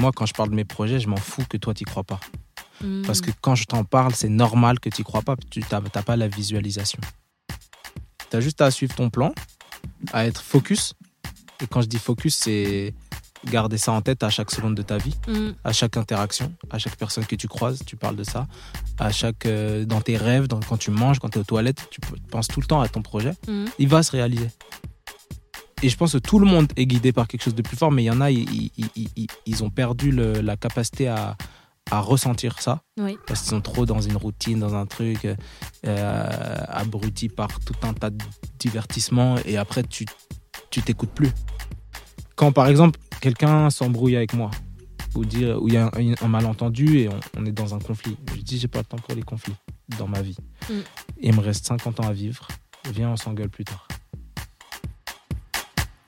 Moi, quand je parle de mes projets, je m'en fous que toi, tu crois pas. Mm. Parce que quand je t'en parle, c'est normal que tu crois pas, tu n'as pas la visualisation. Tu as juste à suivre ton plan, à être focus. Et quand je dis focus, c'est garder ça en tête à chaque seconde de ta vie, Mm. à chaque interaction, à chaque personne que tu croises, tu parles de ça, à chaque euh, dans tes rêves, dans, quand tu manges, quand tu es aux toilettes, tu penses tout le temps à ton projet. Mm. Il va se réaliser. Et je pense que tout le monde est guidé par quelque chose de plus fort, mais il y en a, ils, ils- ils- ils- ont perdu le- la capacité à, à ressentir ça Oui. parce qu'ils sont trop dans une routine, dans un truc euh, euh, abruti par tout un tas de divertissements et après tu tu t'écoutes plus. Quand par exemple quelqu'un s'embrouille avec moi ou dire où il y a un, un malentendu et on, on est dans un conflit, je dis j'ai pas le temps pour les conflits dans ma vie. Mm. Il me reste 50 ans à vivre. Viens on s'engueule plus tard.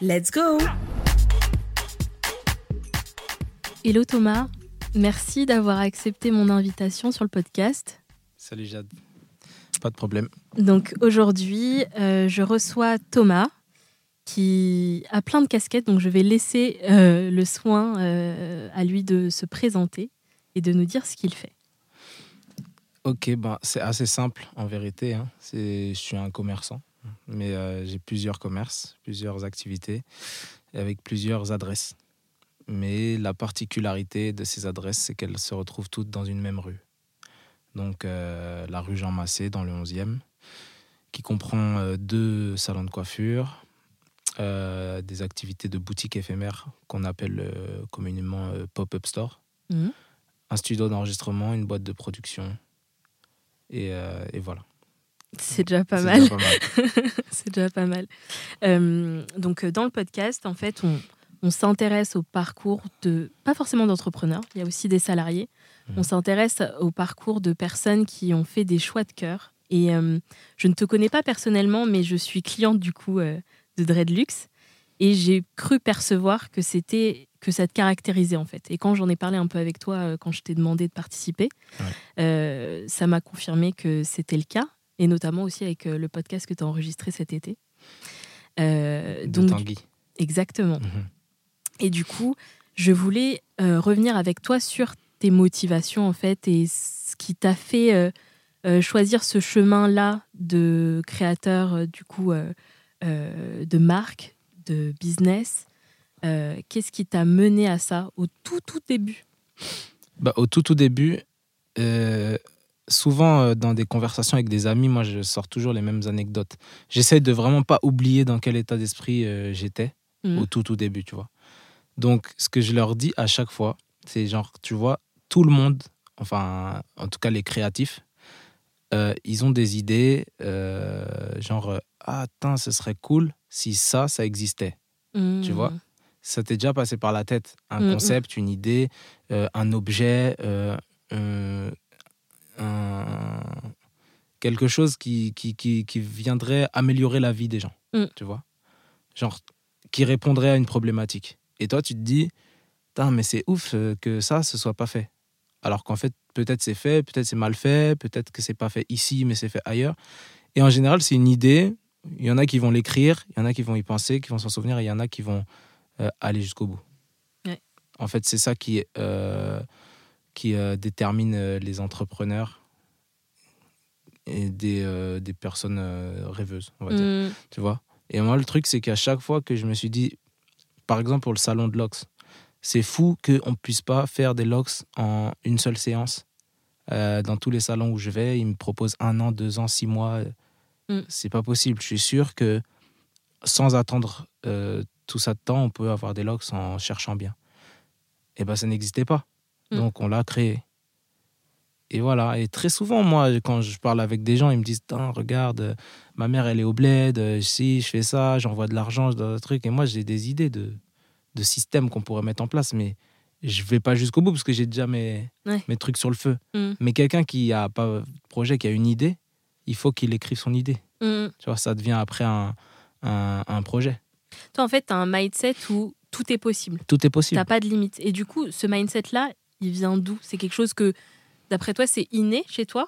Let's go Hello Thomas, merci d'avoir accepté mon invitation sur le podcast. Salut Jade. Pas de problème. Donc aujourd'hui, euh, je reçois Thomas qui a plein de casquettes, donc je vais laisser euh, le soin euh, à lui de se présenter et de nous dire ce qu'il fait. Ok, ben, c'est assez simple en vérité. hein. Je suis un commerçant, mais euh, j'ai plusieurs commerces, plusieurs activités, avec plusieurs adresses. Mais la particularité de ces adresses, c'est qu'elles se retrouvent toutes dans une même rue. Donc euh, la rue Jean Massé, dans le 11e, qui comprend euh, deux salons de coiffure, des activités de boutique éphémère qu'on appelle communément pop-up store, Mhm. un studio d'enregistrement, une boîte de production, et, et voilà. C'est déjà pas C'est mal. déjà pas mal. C'est déjà pas mal. Donc, euh, dans le podcast, en fait, on, on s'intéresse au parcours de, pas forcément d'entrepreneurs, il y a aussi des salariés. Mhm. On s'intéresse au parcours de personnes qui ont fait des choix de cœur. Et euh, je ne te connais pas personnellement, mais je suis cliente du coup euh, de Dreadlux. Et j'ai cru percevoir que c'était que ça te caractérisait en fait. Et quand j'en ai parlé un peu avec toi, euh, quand je t'ai demandé de participer, Ouais. ça m'a confirmé que c'était le cas, et notamment aussi avec euh, le podcast que tu as enregistré cet été. Euh, De donc, Tanguy. exactement. Mhm. Et du coup, je voulais euh, revenir avec toi sur tes motivations en fait et ce qui t'a fait euh, choisir ce chemin-là de créateur du coup de marque, de business. Qu'est-ce qui t'a mené à ça au tout tout début? Bah, au tout, tout début, souvent euh, dans des conversations avec des amis, moi je sors toujours les mêmes anecdotes. J'essaie de vraiment pas oublier dans quel état d'esprit euh, j'étais Mhm. au tout, tout début, tu vois. Donc, ce que je leur dis à chaque fois, c'est genre, tu vois, tout le monde, enfin, en tout cas les créatifs, euh, ils ont des idées, euh, genre, ah, attends, ce serait cool si ça, ça existait. Tu vois? Ça t'est déjà passé par la tête un Mm, concept, une idée, un objet, euh, un- quelque chose qui, qui, qui, qui viendrait améliorer la vie des gens, Mm. tu vois Genre, qui répondrait à une problématique. Et toi, tu te dis, mais c'est ouf euh, que ça, ce soit pas fait. Alors qu'en fait, peut-être c'est fait, peut-être c'est mal fait, peut-être que c'est pas fait ici, mais c'est fait ailleurs. Et en général, c'est une idée. Il y en a qui vont l'écrire, il y en a qui vont y penser, qui vont s'en souvenir, et il y en a qui vont euh, aller jusqu'au bout. Ouais. En fait, c'est ça qui, euh, qui euh, détermine euh, les entrepreneurs et des, euh, des personnes rêveuses, on va dire. Mhm. Tu vois Et moi, le truc, c'est qu'à chaque fois que je me suis dit, par exemple, pour le salon de l'Ox, c'est fou qu'on ne puisse pas faire des locks en une seule séance. Euh, dans tous les salons où je vais, ils me proposent un an, deux ans, six mois. Mm. C'est pas possible. Je suis sûr que sans attendre euh, tout ça de temps, on peut avoir des locks en cherchant bien. Et ben, ça n'existait pas. Mm. Donc, on l'a créé. Et voilà. Et très souvent, moi, quand je parle avec des gens, ils me disent Regarde, ma mère, elle est au bled. euh, Si je fais ça, j'envoie de l'argent, je truc. Et moi, j'ai des idées de, de systèmes qu'on pourrait mettre en place. Mais je vais pas jusqu'au bout parce que j'ai déjà mes, Ouais. mes trucs sur le feu. Mm. Mais quelqu'un qui a pas de projet, qui a une idée, il faut qu'il écrive son idée. Mm. Tu vois, ça devient après un, un, un projet. Toi, en fait, tu as un mindset où tout est possible. Tout est possible. T'as pas de limite. Et du coup, ce mindset-là, il vient d'où? C'est quelque chose que, d'après toi, c'est inné chez toi?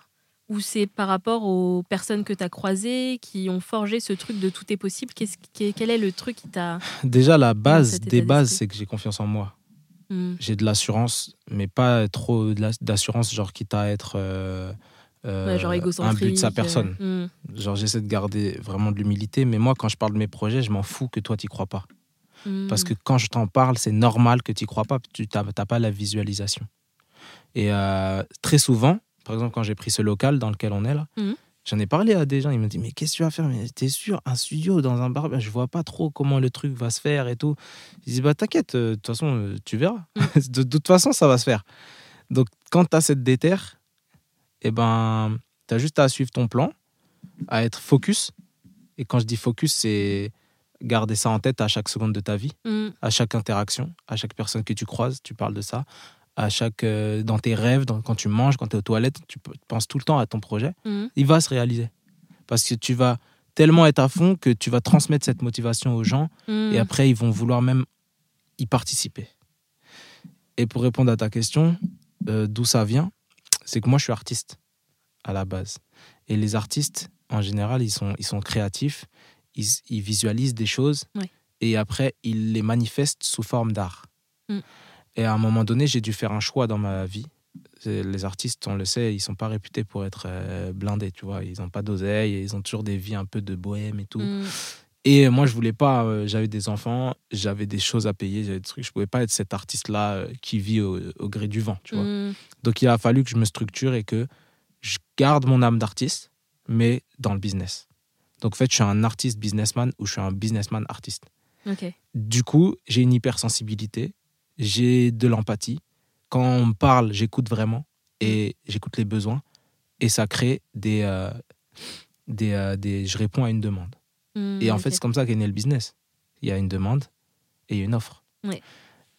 Ou c'est par rapport aux personnes que tu as croisées qui ont forgé ce truc de tout est possible? Qu'est-ce Quel est le truc qui t'a. Déjà, la base des bases, c'est que j'ai confiance en moi. Hmm. J'ai de l'assurance, mais pas trop d'assurance, genre quitte à être euh, euh, Ouais, genre un but de sa personne. euh, hmm. Genre, j'essaie de garder vraiment de l'humilité, mais moi, quand je parle de mes projets, je m'en fous que toi, tu crois pas. Parce que quand je t'en parle, c'est normal que tu crois pas, tu n'as pas la visualisation. Et euh, très souvent, par exemple, quand j'ai pris ce local dans lequel on est là, Mhm. j'en ai parlé à des gens, ils me disent Mais qu'est-ce que tu vas faire? Mais t'es sûr, un studio dans un bar, ben, je vois pas trop comment le truc va se faire et tout. Ils disent Bah t'inquiète, euh, de toute façon, euh, tu verras. de, de toute façon, ça va se faire. Donc, quand tu as cette déterre, eh ben, tu as juste à suivre ton plan, à être focus. Et quand je dis focus, c'est garder ça en tête à chaque seconde de ta vie Hmm. à chaque interaction, à chaque personne que tu croises, tu parles de ça, à chaque euh, dans tes rêves, dans- quand tu manges, quand tu es aux toilettes, tu penses tout le temps à ton projet, Hmm. il va se réaliser. Parce que tu vas tellement être à fond que tu vas transmettre cette motivation aux gens Hmm. et après ils vont vouloir même y participer. Et pour répondre à ta question, euh, d'où ça vient, c'est que moi je suis artiste à la base. Et les artistes, en général, ils sont, ils sont créatifs, ils, ils visualisent des choses et après ils les manifestent sous forme d'art. Mm. Et à un moment donné, j'ai dû faire un choix dans ma vie. Les artistes, on le sait, ils sont pas réputés pour être euh, blindés, tu vois. Ils n'ont pas d'oseille, ils ont toujours des vies un peu de bohème et tout. Hmm. Et moi, je voulais pas. euh, j'avais des enfants, j'avais des choses à payer, j'avais des trucs. Je pouvais pas être cet artiste-là euh, qui vit au, au gré du vent, tu vois. Hmm. Donc, il a fallu que je me structure et que je garde mon âme d'artiste, mais dans le business. Donc, en fait, je suis un artiste businessman ou je suis un businessman artiste. Ok. Du coup, j'ai une hypersensibilité, j'ai de l'empathie. Quand on me parle, j'écoute vraiment et j'écoute les besoins et ça crée des, euh, des, euh, des. Je réponds à une demande. Hmm, Et en fait, c'est comme ça qu'est né le business. Il y a une demande et une offre. Ouais.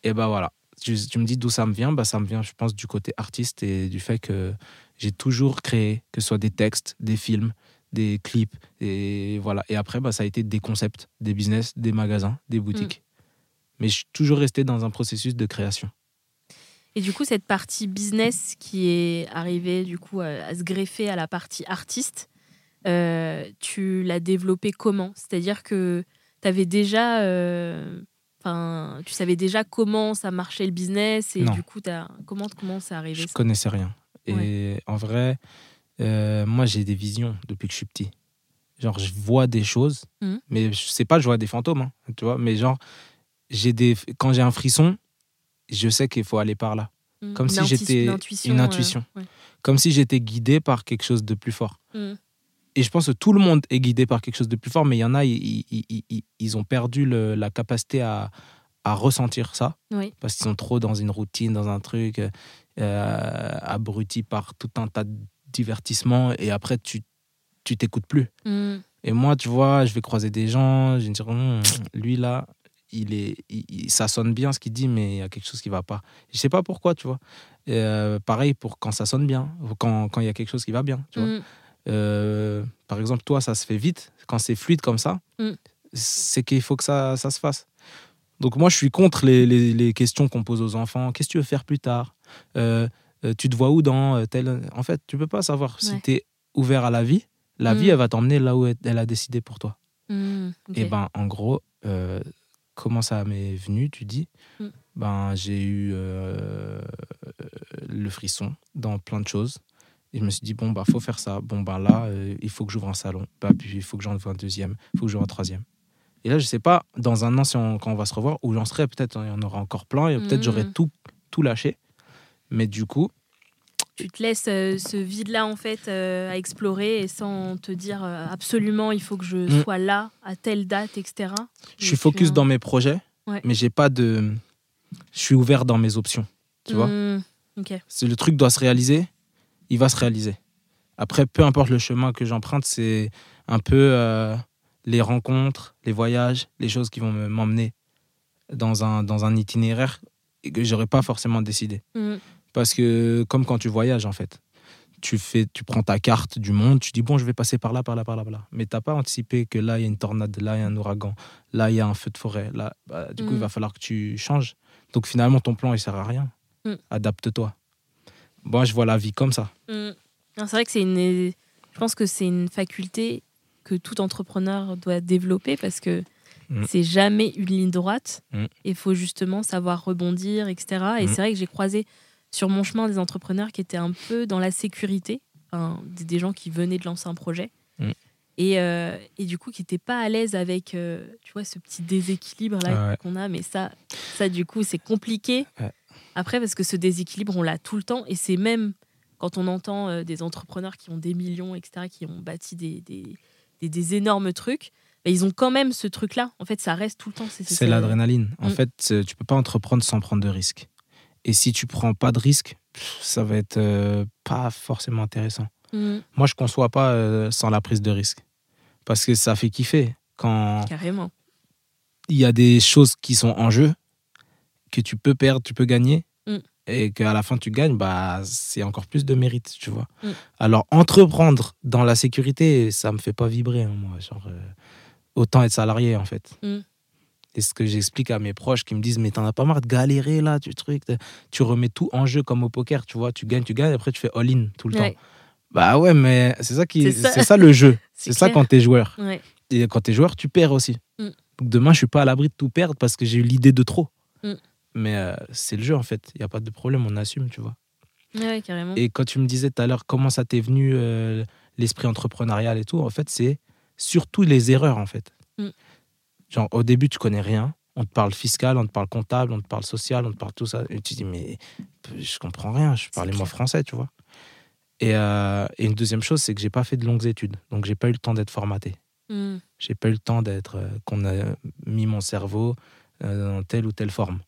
Et ben voilà. Tu, tu me dis d'où ça me vient bah, Ça me vient, je pense, du côté artiste et du fait que j'ai toujours créé, que ce soit des textes, des films, des clips. Et voilà. Et après, bah, ça a été des concepts, des business, des magasins, des boutiques. Mm. Mais je suis toujours resté dans un processus de création. Et du coup, cette partie business qui est arrivée du coup à, à se greffer à la partie artiste, euh, tu l'as développée comment? C'est-à-dire que tu avais déjà, euh, enfin, tu savais déjà comment ça marchait le business et Non. du coup, as, comment comment c'est arrivé Je ça? connaissais rien. Et en vrai, euh, moi, j'ai des visions depuis que je suis petit. Genre, je vois des choses, Mhm. mais je sais pas, je vois des fantômes, hein, tu vois. Mais genre, j'ai des, quand j'ai un frisson, je sais qu'il faut aller par là. Mm. comme si j'étais- une intuition. une euh, intuition. ouais. Comme si j'étais guidé par quelque chose de plus fort. Mm. Et je pense que tout le monde est guidé par quelque chose de plus fort, mais il y en a, ils, ils- ils- ils- ils ont perdu le- la capacité à, à ressentir ça Oui. parce qu'ils sont trop dans une routine, dans un truc euh, abruti par tout un tas de divertissements et après tu tu t'écoutes plus. Mm. Et moi, tu vois, je vais croiser des gens, je vais me dire, Hum, lui là, il est, il- il- ça sonne bien ce qu'il dit, mais il y a quelque chose qui va pas. Je sais pas pourquoi, tu vois. Euh, pareil pour quand ça sonne bien, quand quand il y a quelque chose qui va bien, tu vois. Mm. Euh, par exemple, toi, ça se fait vite. Quand c'est fluide comme ça, Mm. c'est qu'il faut que ça, ça se fasse. Donc moi, je suis contre les, les- les questions qu'on pose aux enfants. Qu'est-ce que tu veux faire plus tard? Euh, euh, Tu te vois où dans euh, tel... En fait, tu peux pas savoir si tu es ouvert à la vie. La Mm. vie, elle va t'emmener là où elle a décidé pour toi. Mm. Ok. Et ben, en gros, euh, comment ça m'est venu, tu dis? Mm. Ben, j'ai eu euh, le frisson dans plein de choses. Et je me suis dit, bon, bah, faut faire ça. Bon, bah, là, euh, il faut que j'ouvre un salon. Bah, puis, il faut que j'en ouvre un deuxième. Il faut que j'ouvre un troisième. Et là, je sais pas, dans un an, si on- quand on va se revoir, où j'en serai, peut-être il y en aura encore plein. Et peut-être Mm. j'aurai tout, tout lâché. Mais du coup, tu te laisses euh, ce vide-là en fait euh, à explorer et sans te dire euh, absolument il faut que je Mm. sois là à telle date, etc. je suis focus dans mes projets, Ouais. mais j'ai pas de. Je suis ouvert dans mes options. Tu vois Mm. Si le truc doit se réaliser, il va se réaliser. Après, peu importe le chemin que j'emprunte, c'est un peu les rencontres, les voyages, les choses qui vont me- m'emmener dans un, dans un itinéraire que j'aurais pas forcément décidé. Mm. Parce que, comme quand tu voyages, en fait, tu, fais, tu prends ta carte du monde, tu dis, bon, je vais passer par là, par là, par là, par là. Mais tu n'as pas anticipé que là, il y a une tornade, là, il y a un ouragan, là, il y a un feu de forêt. Là, bah, du coup, Mm. il va falloir que tu changes. Donc, finalement, ton plan, il sert à rien. Mm. Adapte-toi. Moi, je vois la vie comme ça. Mm. C'est vrai que c'est une. Je pense que c'est une faculté que tout entrepreneur doit développer parce que Mm. c'est jamais une ligne droite. Mm. Il faut justement savoir rebondir, etc. Et Mm. c'est vrai que j'ai croisé sur mon chemin des entrepreneurs qui étaient un peu dans la sécurité, enfin, des, gens qui venaient de lancer un projet. Mm. Et, euh, et du coup, qui n'étaient pas à l'aise avec, euh, tu vois, ce petit déséquilibre là Ah ouais. qu'on a. Mais ça, ça du coup, c'est compliqué. Ouais. Après, parce que ce déséquilibre, on l'a tout le temps. Et c'est même quand on entend euh, des entrepreneurs qui ont des millions, etc., qui ont bâti des, des, des- des énormes trucs, bah, ils ont quand même ce truc-là. En fait, ça reste tout le temps. C'est ça. l'adrénaline. En Mm. fait, tu peux pas entreprendre sans prendre de risques. Et si tu prends pas de risques, pff, ça va être euh, pas forcément intéressant. Mm, Moi, je conçois pas euh, sans la prise de risque. Parce que ça fait kiffer. Quand carrément. il y a des choses qui sont en jeu, que tu peux perdre, tu peux gagner, Mm. et qu'à la fin tu gagnes, bah, c'est encore plus de mérite, tu vois. Mm. Alors, entreprendre dans la sécurité, ça me fait pas vibrer, hein, moi. Genre, euh, autant être salarié, en fait. Et ce que j'explique à mes proches qui me disent, mais t'en as pas marre de galérer là, tu truc, tu remets tout en jeu comme au poker, tu vois, tu gagnes, tu gagnes, après tu fais all-in tout le Ouais. temps. Bah ouais, mais c'est ça qui, C'est ça. le jeu. C'est ça quand t'es joueur. Ouais. Et quand t'es joueur, tu perds aussi. Mm. Donc demain, je suis pas à l'abri de tout perdre parce que j'ai eu l'idée de trop. Mm. Mais euh, c'est le jeu en fait. Il y a pas de problème, on assume, tu vois. Ouais, ouais, carrément. Et quand tu me disais tout à l'heure comment ça t'est venu euh, l'esprit entrepreneurial et tout, en fait, c'est surtout les erreurs en fait. Mm. Genre au début, tu connais rien. On te parle fiscal, on te parle comptable, on te parle social, on te parle tout ça. Et tu dis, mais je comprends rien, je parlais moi français, tu vois. Et, euh, et une deuxième chose, c'est que j'ai pas fait de longues études. Donc, j'ai pas eu le temps d'être formaté. Mm, J'ai pas eu le temps d'être. euh, qu'on a mis mon cerveau euh, dans telle ou telle forme.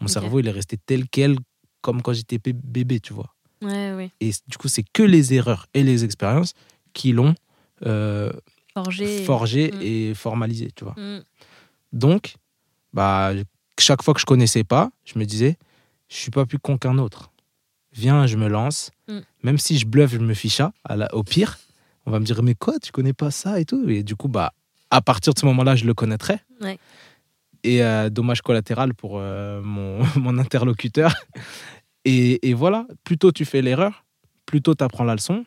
Mon cerveau, il est resté tel quel, comme quand j'étais bé- bébé, tu vois. Ouais, ouais. Et du coup, c'est que les erreurs et les expériences qui l'ont forgé Mm. et formalisé, tu vois. Mm, Donc, bah, chaque fois que je connaissais pas, je me disais, je suis pas plus con qu'un autre. Viens, je me lance. Mm. Même si je bluffe, je me fiche à, à la- au pire. On va me dire, mais quoi, tu connais pas ça et tout? Et du coup, bah, à partir de ce moment-là, je le connaîtrais. Ouais. Et euh, dommage collatéral pour euh, mon, mon interlocuteur. Et, et voilà, plus tôt tu fais l'erreur, plus tôt tu apprends la leçon,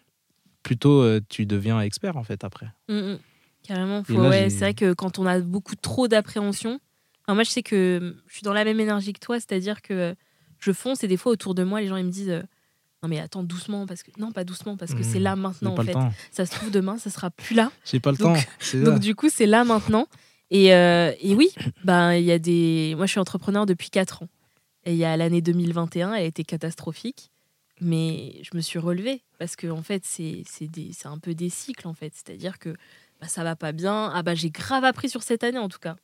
plus tôt euh, tu deviens expert en fait après. mm, mm. Carrément. Et Faut, là, ouais, j'ai- c'est vrai que quand on a beaucoup trop d'appréhension, enfin, moi je sais que je suis dans la même énergie que toi, c'est-à-dire que je fonce et des fois autour de moi, les gens ils me disent euh, non mais attends doucement parce que non pas doucement parce que c'est là maintenant en fait. Ça se trouve demain, ça sera plus là. J'ai pas le Donc- temps. Donc du coup, c'est là maintenant. Et, euh, et oui, ben il y a des. Moi, je suis entrepreneur depuis 4 ans. Et il y a l'année 2021, elle a été catastrophique, mais je me suis relevée parce que en fait, c'est c'est des- c'est un peu des cycles en fait. C'est-à-dire que bah, ça va pas bien. Ah bah j'ai grave appris sur cette année en tout cas.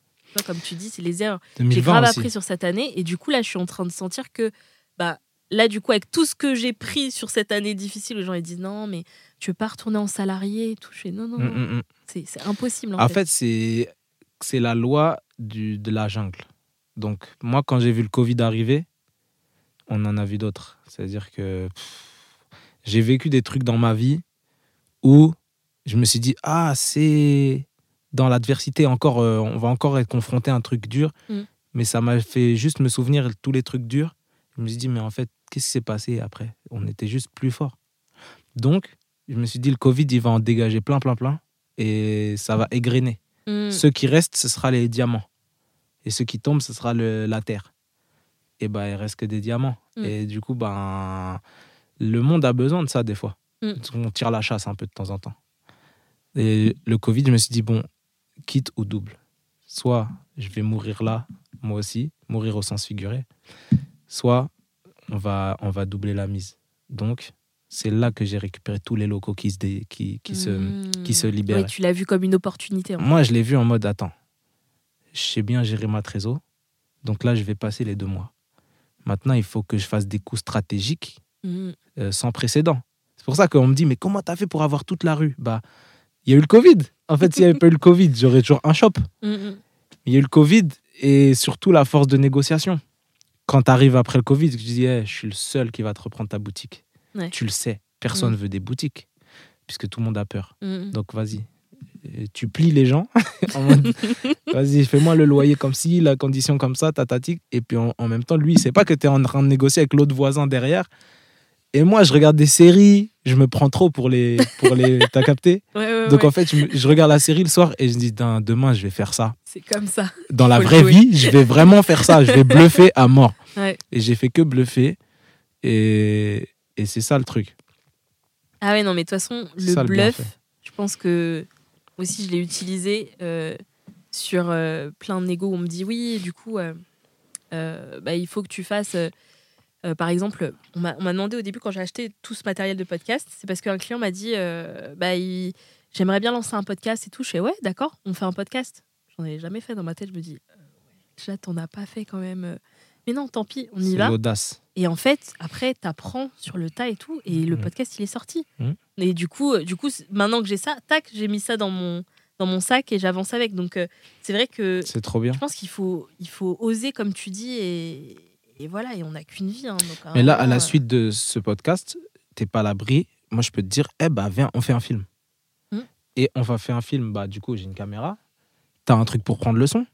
Comme tu dis, c'est les erreurs. J'ai 2020 grave aussi. appris sur cette année et du coup là, je suis en train de sentir que bah là du coup avec tout ce que j'ai pris sur cette année difficile, les gens ils disent non mais tu veux pas retourner en salarié et tout. Je fais non non, Mm, non. mm, mm. c'est c'est impossible en, En fait. fait, c'est c'est la loi du, de la jungle. Donc, moi, quand j'ai vu le Covid arriver, on en a vu d'autres. C'est-à-dire que j'ai vécu des trucs dans ma vie où je me suis dit, ah, c'est dans l'adversité, encore, euh, on va encore être confronté à un truc dur. Mm. Mais ça m'a fait juste me souvenir de tous les trucs durs. Je me suis dit, mais en fait, qu'est-ce qui s'est passé après? On était juste plus fort. Donc, je me suis dit, le Covid, il va en dégager plein, plein, plein. Et ça va égrener. Mm. Ceux qui restent, ce sera les diamants. Et ceux qui tombent, ce sera le, la terre. Et ben, il reste que des diamants. Mm. Et du coup, ben, le monde a besoin de ça des fois. Mm. On tire la chasse un peu de temps en temps. Et le Covid, je me suis dit, bon, quitte ou double. Soit je vais mourir là, moi aussi, mourir au sens figuré. Soit on va, on va doubler la mise. Donc, c'est là que j'ai récupéré tous les locaux qui se, dé- qui, qui se, Mm. qui se Ouais, libéraient. tu l'as vu comme une opportunité. en fait. Moi, je l'ai vu en mode attends, je sais bien gérer ma trésor, donc là, je vais passer les deux mois. Maintenant, il faut que je fasse des coups stratégiques Mm. euh, sans précédent. C'est pour ça qu'on me dit mais comment t'as fait pour avoir toute la rue? Bah, il y a eu le Covid. En fait, s'il n'y avait pas eu le Covid, j'aurais toujours un shop. Mm, mm. Il y a eu le Covid et surtout la force de négociation quand tu arrives après le Covid, je dis, Eh, je suis le seul qui va te reprendre ta boutique. Ouais. Tu le sais. Personne Mm. veut des boutiques, puisque tout le monde a peur. Donc vas-y. Tu plies les gens. vas-y, fais-moi le loyer comme ci, la condition comme ça, tatatique. Et puis en, en même temps, lui, il sait pas que tu es en train de négocier avec l'autre voisin derrière. Et moi, je regarde des séries, je me prends trop pour les. Pour les T'as capté? Ouais, ouais, Donc ouais. en fait, je, regarde la série le soir et je me dis, demain, je vais faire ça. c'est comme ça. Dans la vraie vie, je vais vraiment faire ça. Je vais bluffer à mort. Et j'ai fait que bluffer. Et, et c'est ça le truc. Ah ouais, non, mais de toute façon, le ça, bluff, je pense que aussi je l'ai utilisé euh, sur euh, plein de négos où on me dit oui, du coup, euh, bah, il faut que tu fasses. par exemple, on m'a demandé au début quand j'ai acheté tout ce matériel de podcast, c'est parce qu'un client m'a dit bah, j'aimerais bien lancer un podcast et tout. Je fais ouais, d'accord, on fait un podcast. J'en ai jamais fait dans ma tête, je me dis déjà t'en as pas fait quand même. Mais non, tant pis, on y va. l'audace. Et en fait, après, t'apprends sur le tas et tout, et le Mhm. podcast, il est sorti. Mhm. Et du coup, euh, du coup, maintenant que j'ai ça, tac, j'ai mis ça dans mon, dans mon sac et j'avance avec. Donc, euh, c'est vrai que C'est trop bien. je pense qu'il faut, il faut oser, comme tu dis, et, et voilà, et on n'a qu'une vie. hein, donc, un Mais là, à la euh, suite de ce podcast, t'es pas à l'abri. Moi, je peux te dire, eh bah, viens, on fait un film. Hmm. Et on va faire un film. Bah, du coup, j'ai une caméra. T'as un truc pour prendre le son.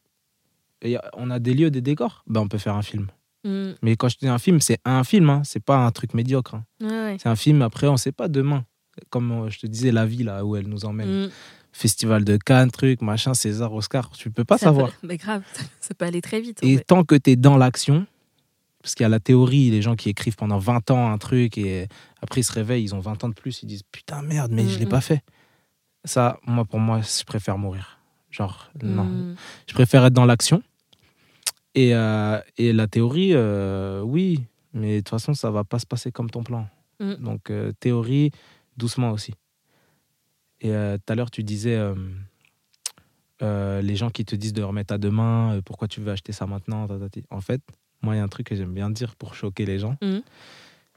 Et on a des lieux, des décors. Bah, on peut faire un film. mm, Mais quand je dis un film, c'est un film. Hein. C'est pas un truc médiocre. hein. ouais, ouais. C'est un film. Après, on sait pas demain. Comme euh, je te disais, la vie là où elle nous emmène. Mm. Festival de Cannes, truc, machin, César, Oscar. Tu peux pas Ça savoir. peut- mais grave, ça, peut aller très vite. Et fait. tant que tu es dans l'action, parce qu'il y a la théorie, les gens qui écrivent pendant 20 ans un truc et après ils se réveillent, ils ont 20 ans de plus, ils disent putain merde, mais je l'ai Mhm. pas fait. Ça, moi pour moi, je préfère mourir. Genre, non. Mm. Je préfère être dans l'action. Et, euh, et la théorie, euh, oui, mais de toute façon, ça va pas se passer comme ton plan. Mm. Donc, euh, théorie, doucement aussi. Et tout à l'heure, tu disais les gens qui te disent de remettre à demain, pourquoi tu veux acheter ça maintenant. En fait, moi, il y a un truc que j'aime bien dire pour choquer les gens. Mm.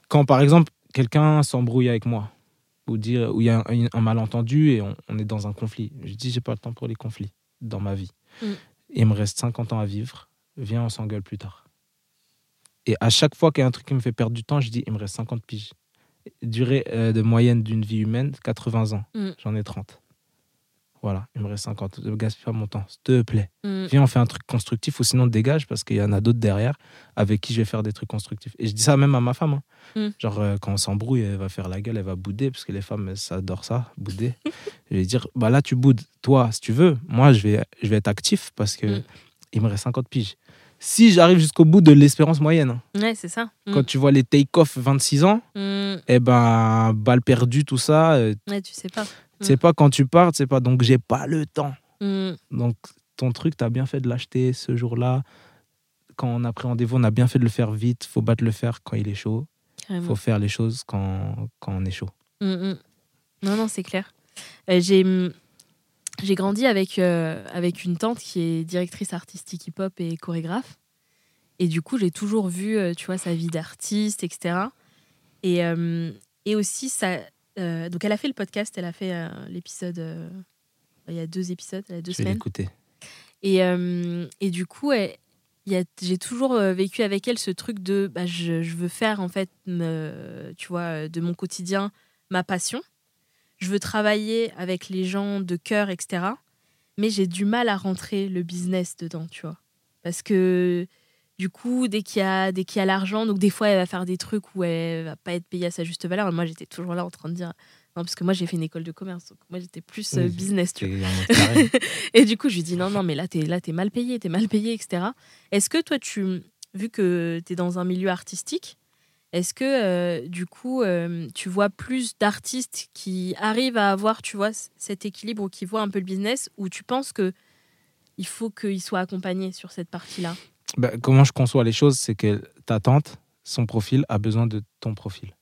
Quand, par exemple, quelqu'un s'embrouille avec moi, ou dire, ou il y a un, un malentendu et on, on est dans un conflit, je dis, j'ai pas le temps pour les conflits dans ma vie. Mm. Il me reste 50 ans à vivre, viens, on s'engueule plus tard. Et à chaque fois qu'il y a un truc qui me fait perdre du temps, je dis, il me reste 50 piges. Durée euh, de moyenne d'une vie humaine, 80 ans. Mm. J'en ai 30. Voilà, il me reste 50. Ne gaspille pas mon temps, s'il te plaît. Mm. Viens, on fait un truc constructif ou sinon dégage parce qu'il y en a d'autres derrière avec qui je vais faire des trucs constructifs. Et je dis ça même à ma femme. hein. Mm. Genre, euh, quand on s'embrouille, elle va faire la gueule, elle va bouder parce que les femmes, ça adore ça, bouder. je vais dire, bah là, tu boudes. Toi, si tu veux, moi, je vais, je vais être actif parce que Mm. il me reste 50 piges. Si j'arrive jusqu'au bout de l'espérance moyenne, Ouais, c'est ça. Mm. quand tu vois les take-off 26 ans, Mm. eh ben, balle perdue, tout ça, euh, Ouais, tu sais pas. tu sais pas quand tu pars, tu sais pas. Donc, j'ai pas le temps. Mm. Donc, ton truc, tu as bien fait de l'acheter ce jour-là. Quand on a pris rendez-vous, on a bien fait de le faire vite. faut battre le faire quand il est chaud. Carrément. faut faire les choses quand, quand on est chaud. Mm, mm. Non, non, c'est clair. Euh, j'ai, mm, j'ai grandi avec, euh, avec une tante qui est directrice artistique hip-hop et chorégraphe. Et du coup, j'ai toujours vu, euh, tu vois, sa vie d'artiste, etc. Et, euh, et aussi, ça, euh, donc elle a fait le podcast, elle a fait l'épisode, il y a deux épisodes, il y a deux Je semaines. Et, et du coup, elle- j'ai toujours vécu avec elle ce truc de bah, je, je veux faire, en fait, me- tu vois, de mon quotidien ma passion. Je veux travailler avec les gens de cœur, etc. Mais j'ai du mal à rentrer le business dedans, tu vois. Parce que du coup, dès qu'il y a, dès qu'il y a l'argent, donc des fois, elle va faire des trucs où elle va pas être payée à sa juste valeur. Et moi, j'étais toujours là en train de dire non, parce que moi, j'ai fait une école de commerce. Donc moi, j'étais plus euh, Oui, business, tu vois. Et du coup, je lui dis non, non, mais là, t'es là, t'es mal payé, t'es mal payé, etc. Est-ce que toi, tu, vu que t'es dans un milieu artistique, est-ce que euh, du coup, euh, tu vois plus d'artistes qui arrivent à avoir, tu vois, cet équilibre ou qui voient un peu le business, ou tu penses que il faut qu'ils soient accompagnés sur cette partie-là? Bah, comment je conçois les choses, c'est que ta tante, son profil a besoin de ton profil.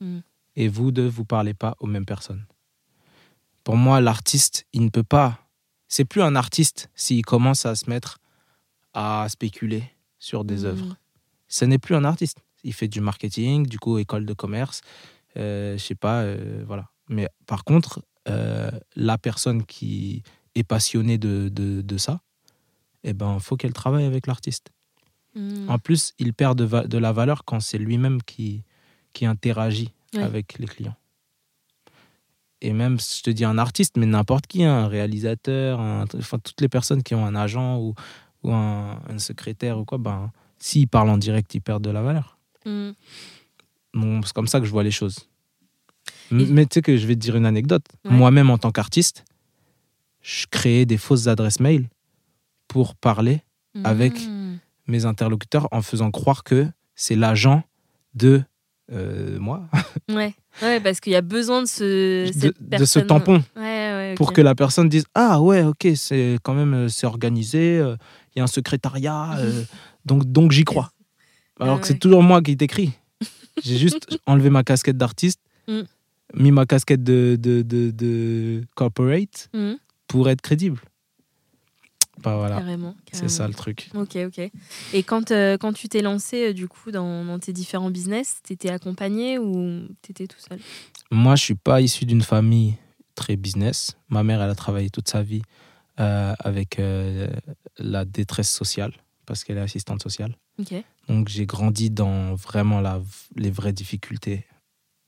Mm. Et vous deux, vous parlez pas aux mêmes personnes. Pour moi, l'artiste, il ne peut pas. C'est plus un artiste s'il commence à se mettre à spéculer sur des Mm. œuvres. Ce n'est plus un artiste. Il fait du marketing, du coup, école de commerce, euh, je sais pas, euh, voilà. Mais par contre, euh, la personne qui est passionnée de, de, de ça, eh ben, faut qu'elle travaille avec l'artiste. Mm. En plus, il perd de, la valeur quand c'est lui-même qui, qui interagit Ouais. avec les clients. Et même, je te dis un artiste, mais n'importe qui, un réalisateur, un- enfin, toutes les personnes qui ont un agent ou, ou un, un secrétaire ou quoi, ben, s'ils parlent en direct, ils perdent de la valeur. Mm. C'est comme ça que je vois les choses. Et- Mais tu sais que je vais te dire une anecdote. Ouais. Moi-même, en tant qu'artiste, je créais des fausses adresses mail pour parler Avec- Mm. mes interlocuteurs en faisant croire que c'est l'agent de euh, moi, Ouais. ouais, parce qu'il y a besoin de ce, de, ce tampon, Ouais, pour que la personne dise Ah ouais, ok, c'est quand même euh, c'est organisé, euh, il y a un secrétariat, euh, donc, donc j'y crois. Alors Ah que ouais. c'est toujours moi qui t'écris. J'ai juste enlevé ma casquette d'artiste, Mm. mis ma casquette de, de, de, de corporate Mm. pour être crédible. Bah voilà, Carrément. c'est ça le truc. Ok, ok. Et quand, euh, quand tu t'es lancé, euh, du coup, dans, dans tes différents business, t'étais accompagné ou t'étais tout seul? Moi, je suis pas issu d'une famille très business. Ma mère, elle a travaillé toute sa vie euh, avec euh, la détresse sociale parce qu'elle est assistante sociale. Ok. Donc, j'ai grandi dans vraiment la, les vraies difficultés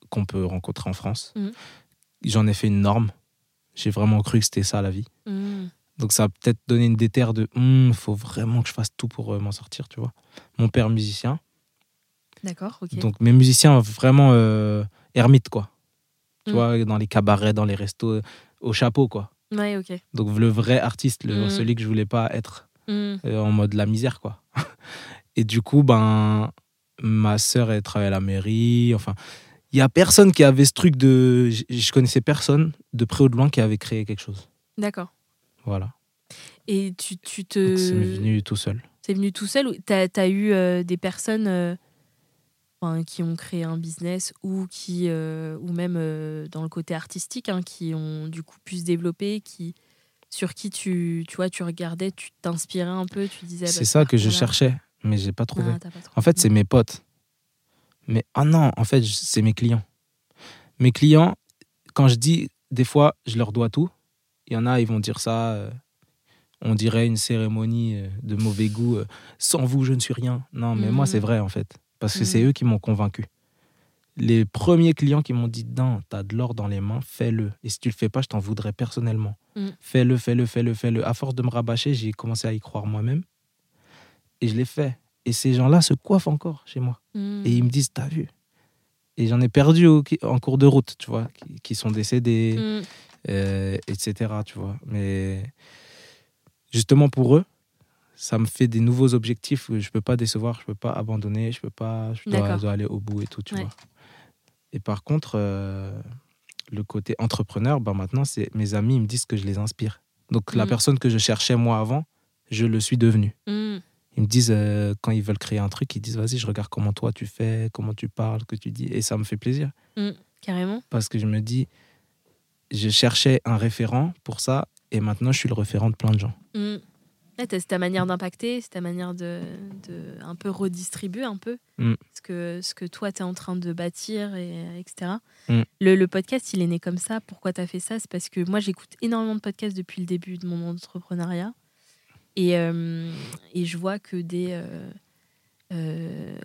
qu'on peut rencontrer en France. Mhm. J'en ai fait une norme. J'ai vraiment cru que c'était ça la vie. Mm. Donc, ça a peut-être donné une déterre de il faut vraiment que je fasse tout pour euh, m'en sortir, tu vois. Mon père, musicien. D'accord, ok. Donc, mes musiciens, vraiment euh, ermites, quoi. Tu Mhm. vois, dans les cabarets, dans les restos, euh, au chapeau, quoi. Ouais, ok. Donc, le vrai artiste, le, celui que je voulais pas être euh, en mode la misère, quoi. Et du coup, ben, ma sœur, elle travaille à la mairie. Enfin, il y a personne qui avait ce truc de. Je, je connaissais personne de près ou de loin qui avait créé quelque chose. D'accord. Voilà. Et tu, tu te. C'est venu tout seul. C'est venu tout seul ou t'as as eu euh, des personnes euh, enfin, qui ont créé un business ou qui euh, ou même dans le côté artistique hein, qui ont du coup pu se développer qui sur qui tu tu vois tu regardais tu t'inspirais un peu tu disais bah, C'est ça que je cherchais, mais j'ai pas trouvé. Ah, pas trouvé. En fait, c'est mes potes. Mais ah non, en fait, c'est mes clients. Mes clients, quand je dis des fois, je leur dois tout, il y en a, ils vont dire ça, euh, on dirait une cérémonie euh, de mauvais goût, euh, sans vous, je ne suis rien. Non, mais moi, c'est vrai, en fait. Parce que c'est eux qui m'ont convaincu. Les premiers clients qui m'ont dit, non, t'as de l'or dans les mains, fais-le. Et si tu le fais pas, je t'en voudrais personnellement. Mhm. Fais-le, fais-le, fais-le, fais-le. À force de me rabâcher, j'ai commencé à y croire moi-même. Et je l'ai fait. Et ces gens-là se coiffent encore chez moi. Mm. Et ils me disent, t'as vu? Et j'en ai perdu au- en cours de route, tu vois, qui, qui sont décédés, Mm. euh, etc., tu vois. Mais justement pour eux, ça me fait des nouveaux objectifs que je peux pas décevoir, je peux pas abandonner, je peux pas, je dois, aller au bout et tout, tu Ouais. vois. Et par contre, euh, le côté entrepreneur, bah maintenant, c'est mes amis, ils me disent que je les inspire. Donc la Mhm. personne que je cherchais moi avant, je le suis devenu. Mm. Ils me disent, euh, quand ils veulent créer un truc, ils disent, vas-y, je regarde comment toi tu fais, comment tu parles, que tu dis. Et ça me fait plaisir. carrément Parce que je me dis, je cherchais un référent pour ça, et maintenant je suis le référent de plein de gens. Mm. C'est ta manière d'impacter, c'est ta manière de, de un peu redistribuer un peu Mm. ce, que, ce que toi, tu es en train de bâtir, et, etc. Mm. Le, le podcast, il est né comme ça. Pourquoi tu as fait ça? C'est parce que moi, j'écoute énormément de podcasts depuis le début de mon entrepreneuriat. Et, euh, et je vois que des, euh, euh,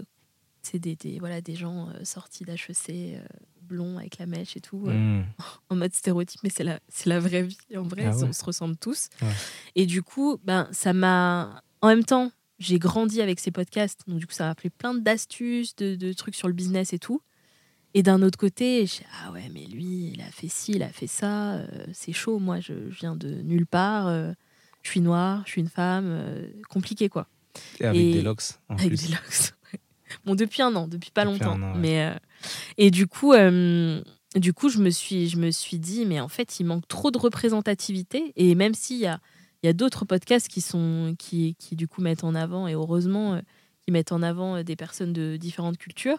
c'est des, des, voilà, des gens sortis d'HEC, blonds avec la mèche et tout, euh, Mm. en mode stéréotype, mais c'est la, c'est la vraie vie. En vrai, Ah ouais. on se ressemble tous. Ouais. Et du coup, ben, ça m'a. En même temps, j'ai grandi avec ces podcasts. Donc, du coup, ça m'a appris plein d'astuces, de, de trucs sur le business et tout. Et d'un autre côté, je ah ouais, mais lui, il a fait ci, il a fait ça. euh, c'est chaud. Moi, je, je viens de nulle part. euh, je suis noire, je suis une femme. euh, compliqué, quoi. Et avec Et- des locks. En Avec plus. des locks. ouais. Bon, depuis un an, depuis pas Depuis longtemps. un an, ouais. mais euh, et du coup, euh, du coup, je me suis, je me suis dit, mais en fait, il manque trop de représentativité. Et même s'il y a, il y a d'autres podcasts qui sont, qui, qui du coup mettent en avant, et heureusement, qui mettent en avant des personnes de différentes cultures.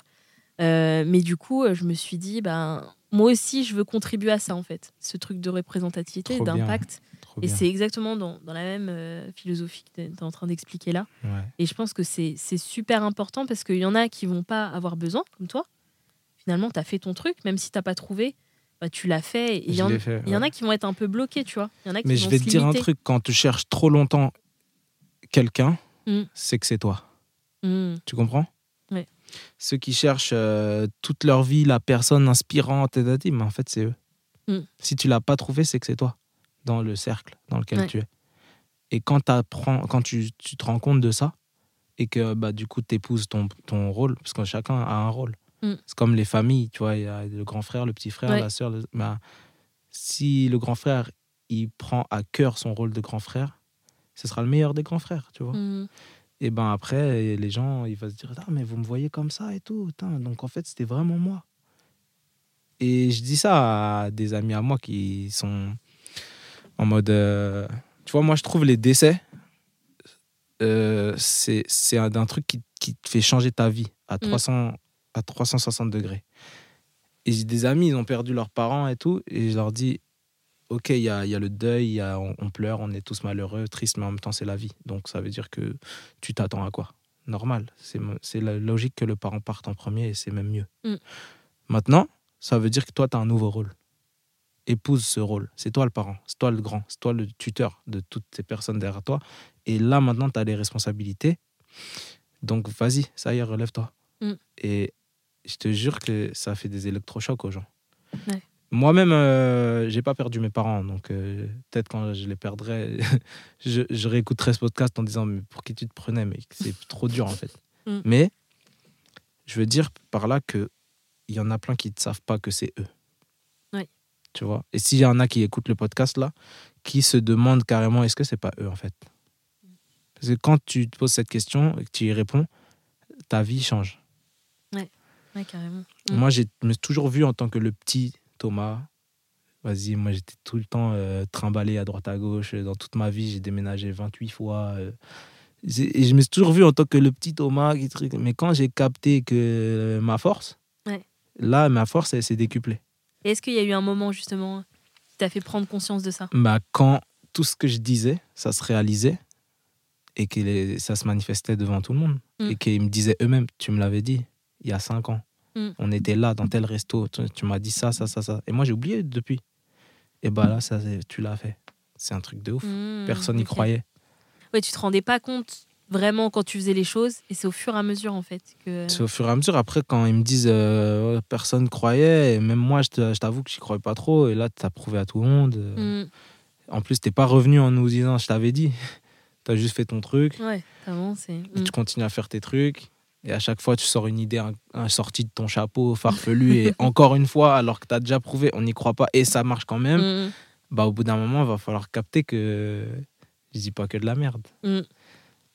Mais du coup, je me suis dit, ben, moi aussi, je veux contribuer à ça, en fait, ce truc de représentativité, d'impact. Et c'est exactement dans, dans la même euh, philosophie que tu es en train d'expliquer là. Ouais. Et je pense que c'est super important parce qu'il y en a qui vont pas avoir besoin, comme toi. Finalement, tu as fait ton truc, même si tu pas trouvé, bah, tu l'as fait. Et il y, en- fait, il y en ouais. a qui vont être un peu bloqués, tu vois. Y en a qui Mais vont je vais te dire un truc, quand tu cherches trop longtemps quelqu'un, Mm. c'est que c'est toi. Mm. Tu comprends? Ouais. Ceux qui cherchent euh, toute leur vie la personne inspirante, et mais en fait, c'est eux. Mm. Si tu l'as pas trouvé, c'est que c'est toi, dans le cercle dans lequel Ouais. tu es. Et quand, quand tu, tu te rends compte de ça, et que bah, du coup, tu épouses ton, ton rôle, parce que chacun a un rôle. Mm. C'est comme les familles, tu vois, il y a le grand frère, le petit frère, Ouais. la sœur. le- bah, si le grand frère, il prend à cœur son rôle de grand frère, ce sera le meilleur des grands frères, tu vois. Mm. Et ben après, les gens, ils vont se dire, ah, mais vous me voyez comme ça et tout. Donc en fait, c'était vraiment moi. Et je dis ça à des amis à moi qui sont en mode. euh, tu vois, moi, je trouve les décès, euh, c'est un, un truc qui, qui te fait changer ta vie à, 300, à 360 degrés. Et j'ai des amis, ils ont perdu leurs parents et tout. Et je leur dis, ok, il y a, y a le deuil, il y a, on, on pleure, on est tous malheureux, tristes, mais en même temps, c'est la vie. Donc ça veut dire que tu t'attends à quoi? Normal. C'est la logique que le parent parte en premier et c'est même mieux. Mm. Maintenant, ça veut dire que toi, tu as un nouveau rôle. Épouse ce rôle. C'est toi le parent, c'est toi le grand, c'est toi le tuteur de toutes ces personnes derrière toi. Et là, maintenant, tu as les responsabilités. Donc vas-y, ça y est, relève-toi. Mm. Et je te jure que ça fait des électrochocs aux gens. Ouais. Moi-même, euh, j'ai pas perdu mes parents, donc euh, peut-être quand je les perdrai, je, je réécouterai ce podcast en disant mais pour qui tu te prenais, mais c'est trop dur en fait. Mm. Mais je veux dire par là que il y en a plein qui ne savent pas que c'est eux. Ouais. Tu vois. Et s'il y en a qui écoutent le podcast là, qui se demandent carrément est-ce que c'est pas eux en fait? Parce que quand tu te poses cette question et que tu y réponds, ta vie change. Ouais, carrément. Mm. Moi, j'ai me suis toujours vu en tant que le petit Thomas. Vas-y, moi, j'étais tout le temps euh, trimballé à droite à gauche. Dans toute ma vie, j'ai déménagé 28 fois. euh. Et je me suis toujours vu en tant que le petit Thomas. Qui. Mais quand j'ai capté que euh, ma force, Ouais. là, ma force, elle s'est décuplée. Est-ce qu'il y a eu un moment justement qui t'a fait prendre conscience de ça? Bah, quand tout ce que je disais, ça se réalisait et que ça se manifestait devant tout le monde. Mm. Et qu'ils me disaient eux-mêmes, tu me l'avais dit, il y a cinq ans. Mm. On était là dans tel resto, tu, tu m'as dit ça, ça, ça, ça. Et moi, j'ai oublié depuis. Et bah là, ça, tu l'as fait. C'est un truc de ouf. Mm, Personne n'y croyait. Ouais, tu te rendais pas compte vraiment quand tu faisais les choses et c'est au fur et à mesure en fait que. C'est au fur et à mesure. Après, quand ils me disent euh, personne croyait, et même moi, je t'avoue que j'y croyais pas trop. Et là, tu as prouvé à tout le monde. Mm. En plus, t'es pas revenu en nous disant je t'avais dit. Tu as juste fait ton truc. Ouais, et tu continues à faire tes trucs. Et à chaque fois, tu sors une idée sortie de ton chapeau farfelu. et encore une fois, alors que tu as déjà prouvé, on n'y croit pas et ça marche quand même. Mm. Bah, au bout d'un moment, il va falloir capter que je dis pas que de la merde.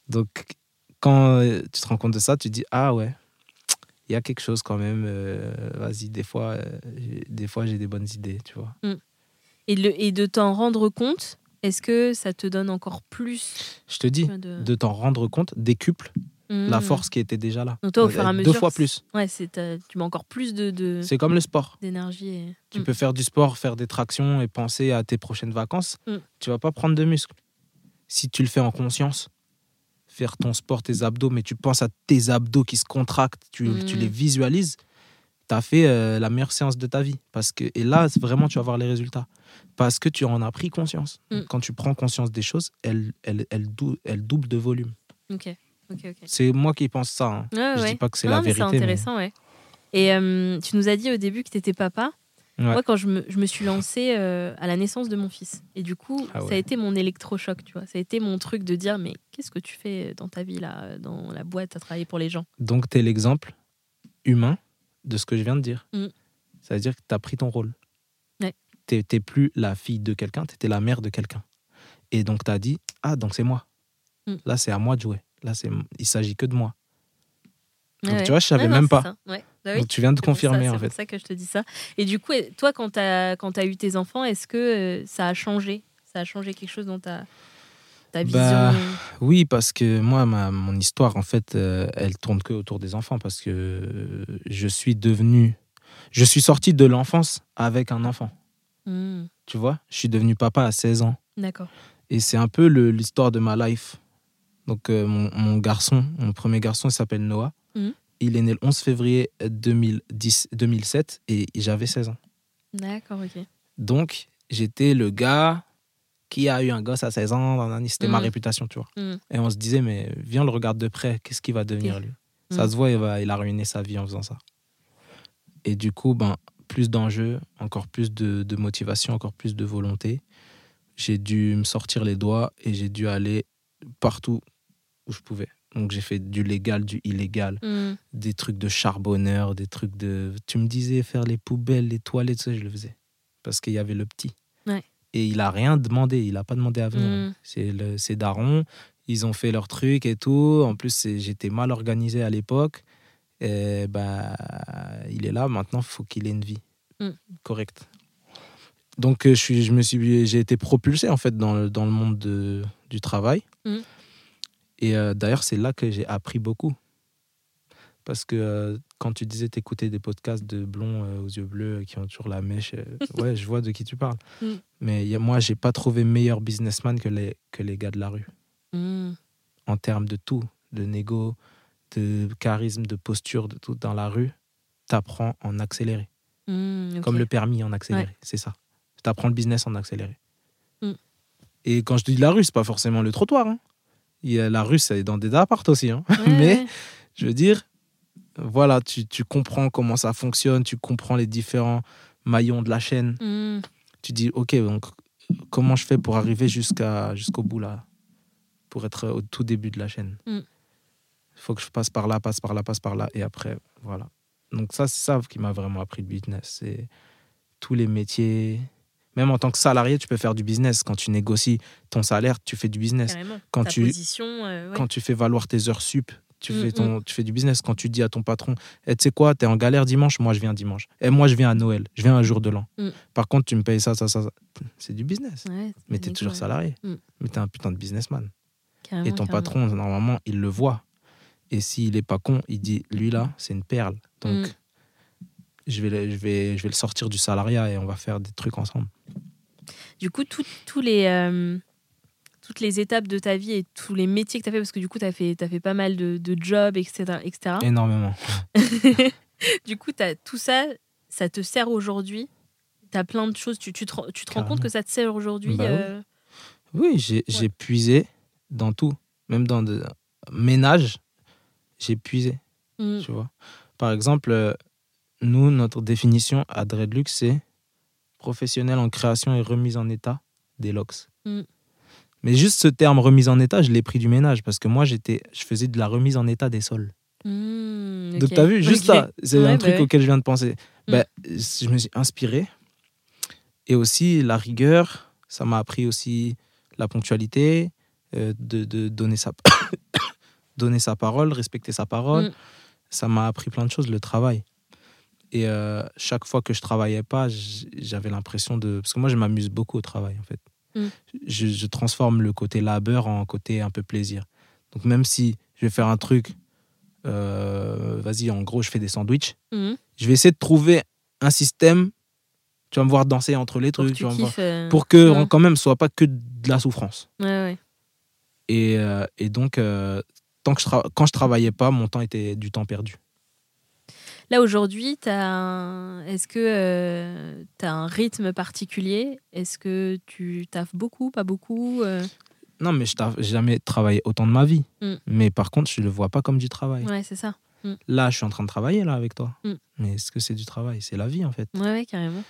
Mm. Donc, quand euh, tu te rends compte de ça, tu dis Ah ouais, il y a quelque chose quand même. euh, Vas-y, des fois, euh, j'ai- des fois j'ai des bonnes idées, tu vois. Et, le, et de t'en rendre compte, est-ce que ça te donne encore plus Je te dis, de. de t'en rendre compte décuple la Mm. force qui était déjà là. Donc toi, au fur et à Deux mesure, fois plus. Ouais, tu mets encore plus de de- C'est comme le sport. d'énergie. Et... Tu Mm. peux faire du sport, faire des tractions et penser à tes prochaines vacances. Mm. Tu vas pas prendre de muscles. Si tu le fais en conscience, faire ton sport, tes abdos, mais tu penses à tes abdos qui se contractent, tu, Mm. tu les visualises, tu as fait euh, la meilleure séance de ta vie. Parce que, et là, vraiment, tu vas voir les résultats. Parce que tu en as pris conscience. Mm. Quand tu prends conscience des choses, elles, elles, elles, dou- elles doublent de volume. Ok, ok, ok. C'est moi qui pense ça. hein. Je ouais. dis pas que c'est la mais vérité. C'est intéressant, ouais. Et euh, tu nous as dit au début que tu étais papa. Ouais. Moi, quand je me, je me suis lancée euh, à la naissance de mon fils. Et du coup, Ah ça a été mon électrochoc, tu vois. Ça a été mon truc de dire, mais qu'est-ce que tu fais dans ta vie, là, dans la boîte, à travailler pour les gens? Donc, tu es l'exemple humain de ce que je viens de dire. Mm. Ça veut dire que tu as pris ton rôle. Ouais. Tu n'étais plus la fille de quelqu'un, tu étais la mère de quelqu'un. Et donc, tu as dit Ah, donc c'est moi. Mm. Là, c'est à moi de jouer. Là, c'est il s'agit que de moi. Donc, Ouais, tu vois, je savais non, même c'est pas. Ouais. Bah oui. Donc, tu viens de C'est pour ça- confirmer, en C'est fait. pour ça que je te dis ça. Et du coup, toi, quand tu as, quand as eu tes enfants, est-ce que euh, ça a changé? Ça a changé quelque chose dans ta, ta vision? Bah, Oui, parce que moi, ma, mon histoire, en fait, euh, elle tourne que autour des enfants. Parce que euh, je suis devenu. Je suis sorti de l'enfance avec un enfant. Hmm, Tu vois Je suis devenu papa à 16 ans. D'accord. Et c'est un peu l'histoire de ma life. Donc, euh, mon, mon garçon, mon premier garçon, il s'appelle Noah. Il est né le 11 février 2010, 2007 et j'avais 16 ans. D'accord, ok. Donc, j'étais le gars qui a eu un gosse à 16 ans C'était ma Mm. réputation, tu vois. Mm. Et on se disait, mais viens le regarde de près, qu'est-ce qu'il va devenir lui? Ça Mm. se voit, il, va, il a ruiné sa vie en faisant ça. Et du coup, ben, plus d'enjeux, encore plus de, de motivation, encore plus de volonté. J'ai dû me sortir les doigts et j'ai dû aller partout où je pouvais. Donc j'ai fait du légal, du illégal, Mm. des trucs de charbonneur, des trucs de... Tu me disais faire les poubelles, les toilettes, ça, je le faisais. Parce qu'il y avait le petit. Ouais. Et il a rien demandé, il a pas demandé à venir. Mm. C'est le- c'est daron, ils ont fait leur truc et tout. En plus, j'étais mal organisé à l'époque. Et bah, il est là, maintenant, il faut qu'il ait une vie Mm. correcte. Donc, euh, je, suis, je me suis, j'ai été propulsé en fait dans le, dans le monde de, du travail. Et euh, d'ailleurs, c'est là que j'ai appris beaucoup. Parce que euh, quand tu disais t'écouter des podcasts de blonds euh, aux yeux bleus qui ont toujours la mèche, ouais, je vois de qui tu parles. Mm. Mais y a- moi, j'ai pas trouvé meilleur businessman que les, que les gars de la rue. Mm. En termes de tout, de négo, de charisme, de posture, de tout dans la rue, t'apprends en accéléré. Mm. Comme le permis en accéléré, c'est ça. T'apprends le business en accéléré. Et quand je dis la rue, c'est pas forcément le trottoir. hein. Y a la rue, c'est dans des apparts aussi. hein. Ouais, Mais je veux dire, voilà, tu, tu comprends comment ça fonctionne, tu comprends les différents maillons de la chaîne. Mm. Tu dis, ok, donc comment je fais pour arriver jusqu'à jusqu'au bout là, pour être au tout début de la chaîne? Il Mm. faut que je passe par là, passe par là, passe par là, et après, voilà. Donc ça, c'est ça qui m'a vraiment appris le business. C'est tous les métiers. Même en tant que salarié, tu peux faire du business. Quand tu négocies ton salaire, tu fais du business. Carrément. Quand Ta tu, position, euh, ouais. quand tu fais valoir tes heures sup, tu, Mm, fais, ton, tu fais du business. Quand tu dis à ton patron, Eh, tu sais quoi, t'es en galère dimanche, moi je viens dimanche. Et moi je viens à Noël, je viens un jour de l'an. Mm. Par contre, tu me payes ça, ça, ça. ça. C'est du business. Ouais, Mais t'es toujours salarié. Mm. Mais t'es un putain de businessman. Carrément, Et ton carrément. patron, normalement, il le voit. Et s'il est pas con, il dit, lui là, c'est une perle. Donc, Mm. Je, vais, le- je, vais, je vais le sortir du salariat et on va faire des trucs ensemble. Du coup, tout- tous les, euh, toutes les étapes de ta vie et tous les métiers que tu as fait, parce que du coup, tu as fait, fait pas mal de, de jobs, etc. etc. Énormément. du coup, t'as- tout ça, ça te sert aujourd'hui? Tu as plein de choses. Tu, tu te, rends- tu te rends compte que ça te sert aujourd'hui Bah oui. euh, Oui, j'ai j'ai puisé dans tout. Même dans le ménage, j'ai puisé. mm, Tu vois. Par exemple, euh, nous, notre définition à Dreadlux, c'est professionnel en création et remise en état des locks. Mm. Mais juste ce terme remise en état, je l'ai pris du ménage parce que moi, j'étais, je faisais de la remise en état des sols. mm, Donc, tu as vu, juste ça, c'est Ouais, un bah truc ouais. auquel je viens de penser. Mm. Ben, je me suis inspiré. Et aussi, la rigueur, ça m'a appris aussi la ponctualité, euh, de, de donner, sa... donner sa parole, respecter sa parole. Mm. Ça m'a appris plein de choses, le travail. Et euh, chaque fois que je travaillais pas, j'avais l'impression de... Parce que moi, je m'amuse beaucoup au travail, en fait. Mm. Je, je transforme le côté labeur en côté un peu plaisir. Donc, même si je vais faire un truc, euh, vas-y, en gros, je fais des sandwichs, Mm. je vais essayer de trouver un système. Tu vas me voir danser entre les Pour trucs, tu tu vas me voir- euh, pour que mm. quand même, ce soit pas que de la souffrance. Ouais, ouais. Et, euh, et donc, tant que je tra- quand je travaillais pas, mon temps était du temps perdu. Là, aujourd'hui, un- est-ce que tu as un rythme particulier? Est-ce que tu taffes beaucoup, pas beaucoup euh? Non, mais je n'ai jamais travaillé autant de ma vie. Mm. Mais par contre, je le vois pas comme du travail. Ouais, c'est ça. Là, je suis en train de travailler là avec toi. Mm. Mais est-ce que c'est du travail? C'est la vie en fait. Ouais, ouais, carrément.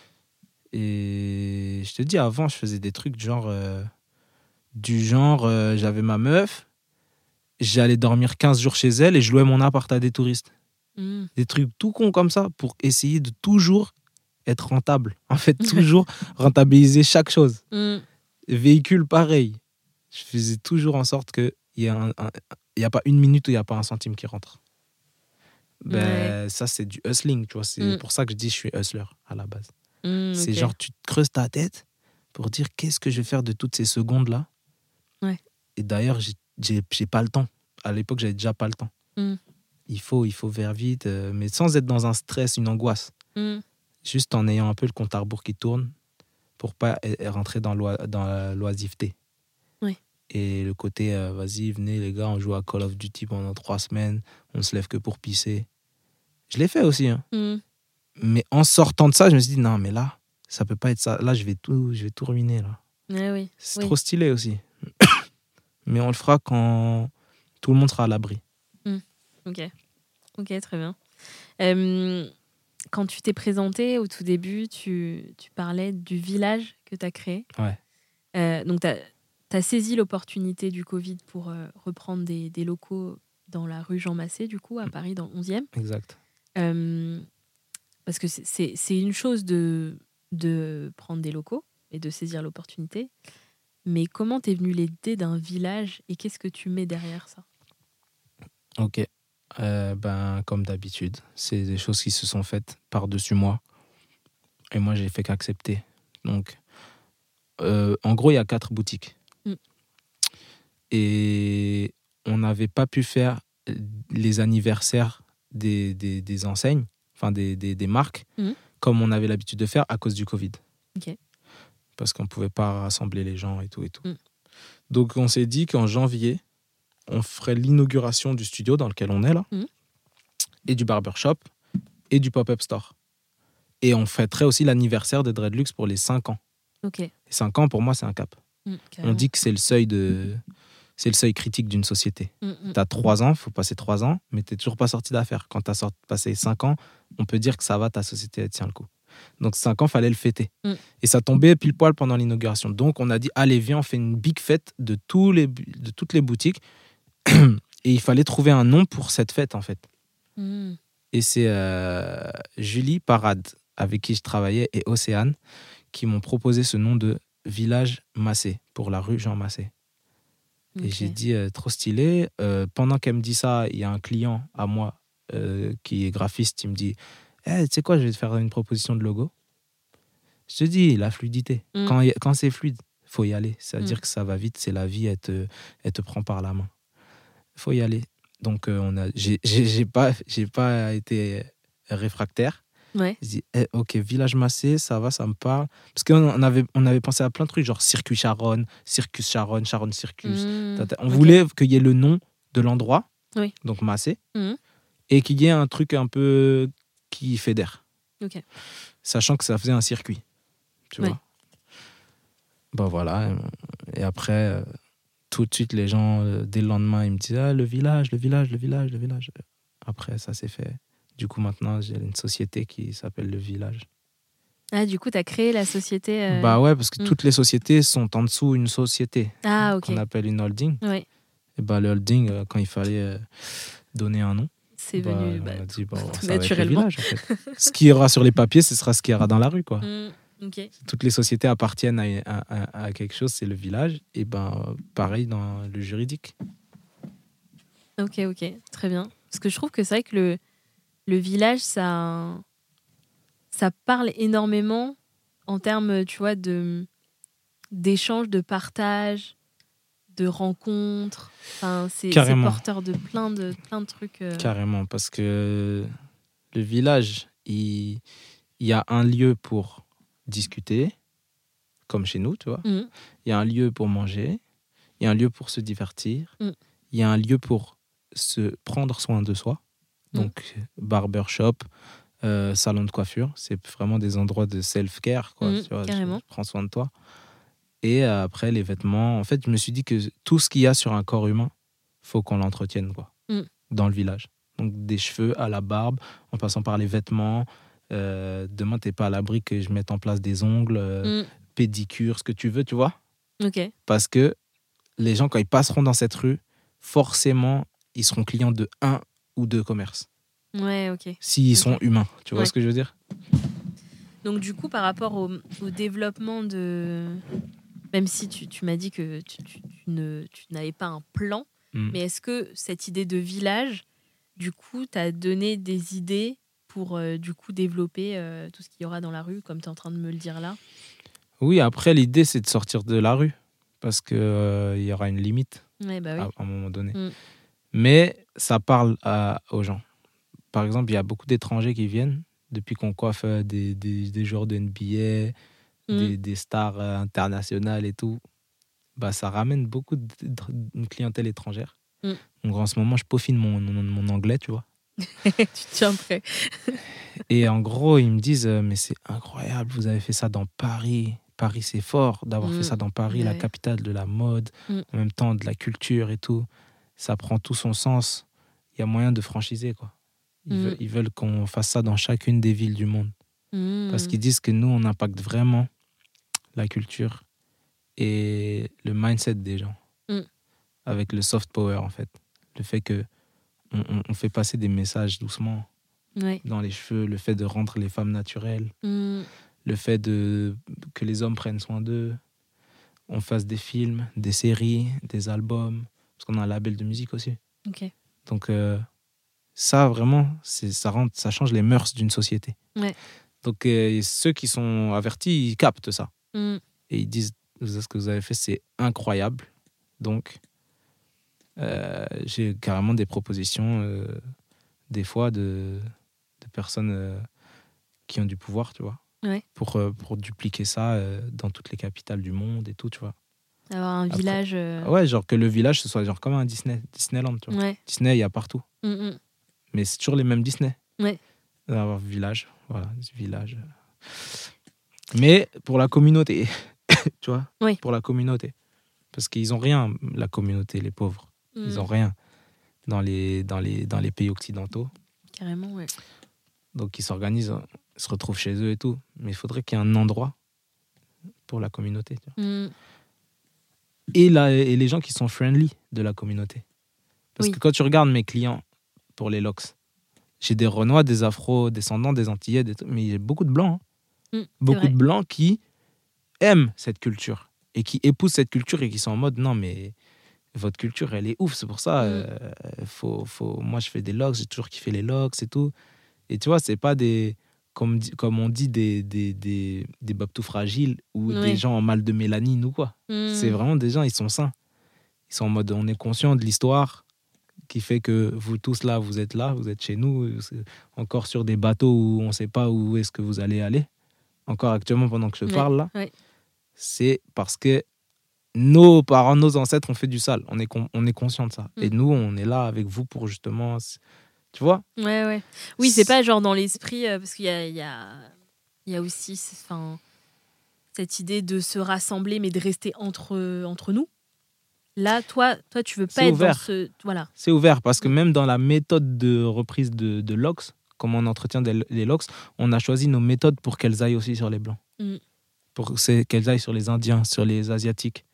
Et je te dis, avant, je faisais des trucs genre. euh, du genre, euh, j'avais ma meuf, j'allais dormir 15 jours chez elle et je louais mon appart à des touristes. Mm. Des trucs tout cons comme ça pour essayer de toujours être rentable. En fait, toujours rentabiliser chaque chose. Mm. Véhicule, pareil. Je faisais toujours en sorte qu'il n'y a, a pas une minute où il n'y a pas un centime qui rentre. Ben, Ça, c'est du hustling, tu vois. C'est Mm. pour ça que je dis je suis hustler à la base. C'est genre, tu te creuses ta tête pour dire qu'est-ce que je vais faire de toutes ces secondes-là? Ouais. Et d'ailleurs, j'ai pas le temps. À l'époque, j'avais déjà pas le temps. Il faut, il faut faire vite, euh, mais sans être dans un stress, une angoisse. Mm. Juste en ayant un peu le compte à rebours qui tourne pour pas e- rentrer dans, l'oi- dans la loisiveté. Et le côté, euh, vas-y, venez les gars, on joue à Call of Duty pendant trois semaines, on se lève que pour pisser. Je l'ai fait aussi. hein. Mm. Mais en sortant de ça, je me suis dit, non, mais là, ça peut pas être ça. Là, je vais tout, je vais tout ruiner. Là. Ouais, oui. C'est Oui. trop stylé aussi. Mais on le fera quand tout le monde sera à l'abri. Ok. Ok, très bien. Euh, quand tu t'es présenté au tout début, tu, tu parlais du village que tu as créé. Ouais. Euh, donc, tu as, saisi l'opportunité du Covid pour euh, reprendre des, des locaux dans la rue Jean Massé, du coup, à Paris, dans le 11e. Exact. Parce que c'est une chose de, de prendre des locaux et de saisir l'opportunité. Mais comment t'es venu l'idée d'un village et qu'est-ce que tu mets derrière ça? Ok. Euh, ben, comme d'habitude, c'est des choses qui se sont faites par-dessus moi. Et moi, j'ai fait qu'accepter. Donc, euh, en gros, il y a quatre boutiques. Mm. Et on n'avait pas pu faire les anniversaires des, des, des enseignes, enfin des, des, des marques, Mm. comme on avait l'habitude de faire à cause du Covid. Parce qu'on ne pouvait pas rassembler les gens et tout et tout. Mm. Donc, on s'est dit qu'en janvier, on ferait l'inauguration du studio dans lequel on est là, Mhm. et du barbershop, et du pop-up store. Et on fêterait aussi l'anniversaire de Dreadlux pour les 5 ans. Ok. Et 5 ans, pour moi, c'est un cap. Mm, On dit que c'est le seuil de... C'est le seuil critique d'une société. Mm, mm. Tu as 3 ans, faut passer 3 ans, mais tu toujours pas sorti d'affaires. Quand tu as passé 5 ans, on peut dire que ça va, ta société, elle tient le coup. Donc 5 ans, fallait le fêter. Mm. Et ça tombait pile poil pendant l'inauguration. Donc on a dit, allez, viens, on fait une big fête de, tous les, de toutes les boutiques. Et il fallait trouver un nom pour cette fête, en fait. Mm. Et c'est euh, Julie Parade, avec qui je travaillais, et Océane, qui m'ont proposé ce nom de Village Massé, pour la rue Jean Massé. Et j'ai dit, euh, trop stylé. Euh, pendant qu'elle me dit ça, il y a un client à moi qui est graphiste, il me dit, Eh, tu sais quoi, je vais te faire une proposition de logo. Je te dis, la fluidité. Mm. Quand, c'est fluide, faut y aller. C'est-à-dire Mm. que ça va vite, c'est la vie, elle te, elle te prend par la main. Faut y aller. Donc, euh, on a, j'ai, j'ai, j'ai pas, j'ai pas été réfractaire. Ouais. Je dis, eh, ok, Village Massé, ça va, ça me parle. Parce qu'on avait, on avait pensé à plein de trucs, genre Circuit Charonne, Circus Charonne, Charonne Circus. Mm. Tata- On voulait qu'il y ait le nom de l'endroit, Oui. donc Massé, Mhm. et qu'il y ait un truc un peu qui fédère. Ok. Sachant que ça faisait un circuit. Tu Ouais. vois Bon, voilà. Et après, euh, tout de suite, les gens, euh, dès le lendemain, ils me disent ah, le village, le village, le village, le village. Après, ça s'est fait. Du coup, maintenant, j'ai une société qui s'appelle Le Village. Ah, du coup, tu as créé la société. euh, Bah ouais, parce que Mm. toutes les sociétés sont en dessous une société Ah, ok. qu'on appelle une holding. Et bah, le holding, euh, quand il fallait donner un nom, C'est bah, venu. on bah, a dit, tout ça va être le naturellement. village, en fait. ce qui aura sur les papiers, ce sera ce qu'il y aura dans la rue, quoi. mm, Toutes les sociétés appartiennent à, à- à- à quelque chose, c'est le village. Et ben, pareil dans le juridique. Ok, ok, très bien. Parce que je trouve que c'est vrai que le, le village, ça, ça parle énormément en termes, tu vois, de d'échanges, de partage, de rencontres. Enfin, c'est porteur de plein de, plein de trucs. euh, Carrément, parce que le village, il, il y a un lieu pour discuter, comme chez nous, tu vois. Mhm. Il y a un lieu pour manger, il y a un lieu pour se divertir, Mm. il y a un lieu pour se prendre soin de soi. Mm. Donc, barbershop, euh, salon de coiffure, c'est vraiment des endroits de self-care. quoi, Mm, tu vois, carrément. prends soin de toi. Et euh, après, les vêtements. En fait, je me suis dit que tout ce qu'il y a sur un corps humain, faut qu'on l'entretienne quoi, Mm. dans le village. Donc, des cheveux à la barbe, en passant par les vêtements. Euh, demain, t'es pas à l'abri que je mette en place des ongles, euh, Mm. pédicure, ce que tu veux, tu vois. Ok. Parce que les gens, quand ils passeront dans cette rue, forcément, ils seront clients de un ou deux commerces. Ouais, ok. S'ils sont humains. Tu vois Ouais. ce que je veux dire? Donc du coup, par rapport au, au développement de... Même si tu, tu m'as dit que tu, n'avais pas un plan, Mm. mais est-ce que cette idée de village, du coup, t'a donné des idées pour euh, du coup développer euh, tout ce qu'il y aura dans la rue, comme tu es en train de me le dire là? Oui, après, l'idée, c'est de sortir de la rue. Parce qu'il y aura une limite Ouais, bah oui. à, à un moment donné. Mm. Mais ça parle à- aux gens. Par exemple, il y a beaucoup d'étrangers qui viennent depuis qu'on coiffe euh, des, des, des joueurs de NBA, Mm. des, des stars euh, internationales et tout. Bah, ça ramène beaucoup de, de clientèle étrangère. Mm. Donc en ce moment, je peaufine mon, mon, mon anglais, tu vois. tu tiens prêt. Et en gros, ils me disent euh, Mais c'est incroyable, vous avez fait ça dans Paris. Paris, c'est fort d'avoir Mm. fait ça dans Paris, la capitale de la mode, Mm. en même temps de la culture et tout. Ça prend tout son sens. Il y a moyen de franchiser, quoi. Ils Mm. veulent, ils veulent qu'on fasse ça dans chacune des villes du monde. Parce Mm. qu'ils disent que nous, on impacte vraiment la culture et le mindset des gens. Mm. Avec le soft power, en fait. Le fait que on, fait passer des messages doucement Ouais. dans les cheveux, le fait de rendre les femmes naturelles, Mm. le fait de, que les hommes prennent soin d'eux, on fasse des films, des séries, des albums, parce qu'on a un label de musique aussi. Donc euh, ça, vraiment, ça, rend, ça change les mœurs d'une société. Ouais. Donc euh, ceux qui sont avertis, ils captent ça. Mm. Et ils disent, ce que vous avez fait, c'est incroyable. Donc, euh, j'ai carrément des propositions, euh, des fois, de, de personnes euh, qui ont du pouvoir, tu vois. Ouais. Pour, pour dupliquer ça dans toutes les capitales du monde et tout, tu vois. Avoir un Après- village. Ouais, genre que le village, ce soit genre comme un Disney, Disneyland, tu vois. Ouais. Disney, il y a partout. Mm, mm. Mais c'est toujours les mêmes Disney. Ouais. Avoir village, voilà, village. Mais pour la communauté, tu vois Oui. Pour la communauté. Parce qu'ils ont rien, la communauté, les pauvres. Ils Mm. ont rien dans les, dans les, dans les pays occidentaux. Carrément, ouais. Donc ils s'organisent, ils se retrouvent chez eux et tout. Mais il faudrait qu'il y ait un endroit pour la communauté. tu vois. Mm. Et, la, et les gens qui sont friendly de la communauté. Parce Oui. que quand tu regardes mes clients pour les locks, j'ai des Renois, des Afro-descendants, des Antillais, des- mais il y a beaucoup de Blancs. hein. Mm, beaucoup de Blancs qui aiment cette culture et qui épousent cette culture et qui sont en mode non, mais votre culture, elle est ouf. C'est pour ça, Mm. euh, faut, faut... moi, je fais des locks, j'ai toujours kiffé les locks et tout. Et tu vois, c'est pas des. Comme, comme on dit, des, des, des, des babtous fragiles ou des gens en mal de mélanine ou quoi. Mm. C'est vraiment des gens, ils sont sains. Ils sont en mode, on est conscient de l'histoire qui fait que vous tous là, vous êtes là, vous êtes chez nous, encore sur des bateaux où on ne sait pas où est-ce que vous allez aller. Encore actuellement, pendant que je Ouais, parle là, ouais. c'est parce que nos parents, nos ancêtres ont fait du sale. On est, con- on est conscient de ça. Et Mm. nous, on est là avec vous pour justement. Tu vois? Ouais, ouais. Oui, c'est pas genre dans l'esprit, euh, parce qu'il y a, y, a, y a aussi enfin, cette idée de se rassembler, mais de rester entre, entre nous. Là, toi, toi, tu veux pas être ouvert. dans ce. Voilà. C'est ouvert parce que Mm. même dans la méthode de reprise de, de LOX, comme on entretient des, LOX, on a choisi nos méthodes pour qu'elles aillent aussi sur les Blancs. Mm. Pour qu'elles aillent sur les Indiens, sur les Asiatiques,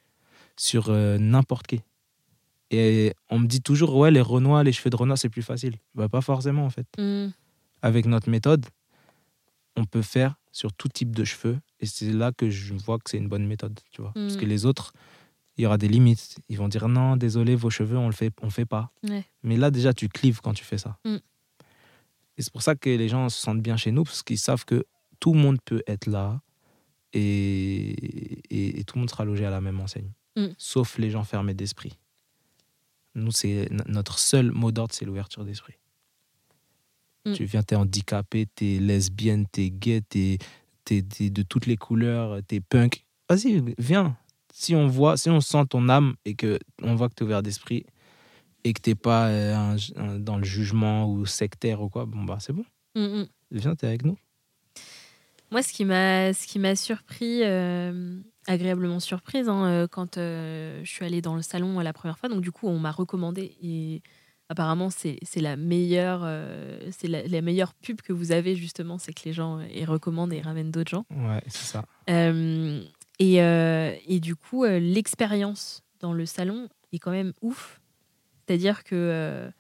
sur euh, n'importe qui. Et on me dit toujours, ouais, les Renois, les cheveux de Renoir, c'est plus facile. Bah, pas forcément, en fait. Mm. Avec notre méthode, on peut faire sur tout type de cheveux. Et c'est là que je vois que c'est une bonne méthode, tu vois. Parce que les autres, il y aura des limites. Ils vont dire, non, désolé, vos cheveux, on le fait, on fait pas. Ouais. Mais là, déjà, tu clives quand tu fais ça. Mm. Et c'est pour ça que les gens se sentent bien chez nous, parce qu'ils savent que tout le monde peut être là et, et, et tout le monde sera logé à la même enseigne. Mm. Sauf les gens fermés d'esprit. Nous, c'est notre seul mot d'ordre, c'est l'ouverture d'esprit. Mm. Tu viens, t'es handicapé, t'es lesbienne, t'es gay, t'es t'es- t'es de toutes les couleurs, t'es punk. Vas-y, viens. Si on voit, si on sent ton âme et que on voit que t'es ouvert d'esprit, et que t'es pas euh, un- un- dans le jugement ou sectaire ou quoi, bon bah c'est bon. Mm, mm. Viens, t'es avec nous. Moi, ce qui m'a, ce qui m'a surpris, euh, agréablement surprise, hein, euh, quand euh, je suis allée dans le salon la première fois. Donc, du coup, on m'a recommandé et apparemment, c'est, la meilleure, euh, c'est la, la meilleure pub que vous avez justement, c'est que les gens euh, ils recommandent et ramènent d'autres gens. Ouais, c'est ça. Euh, et, euh, et du coup, euh, l'expérience dans le salon est quand même ouf. C'est-à-dire que euh,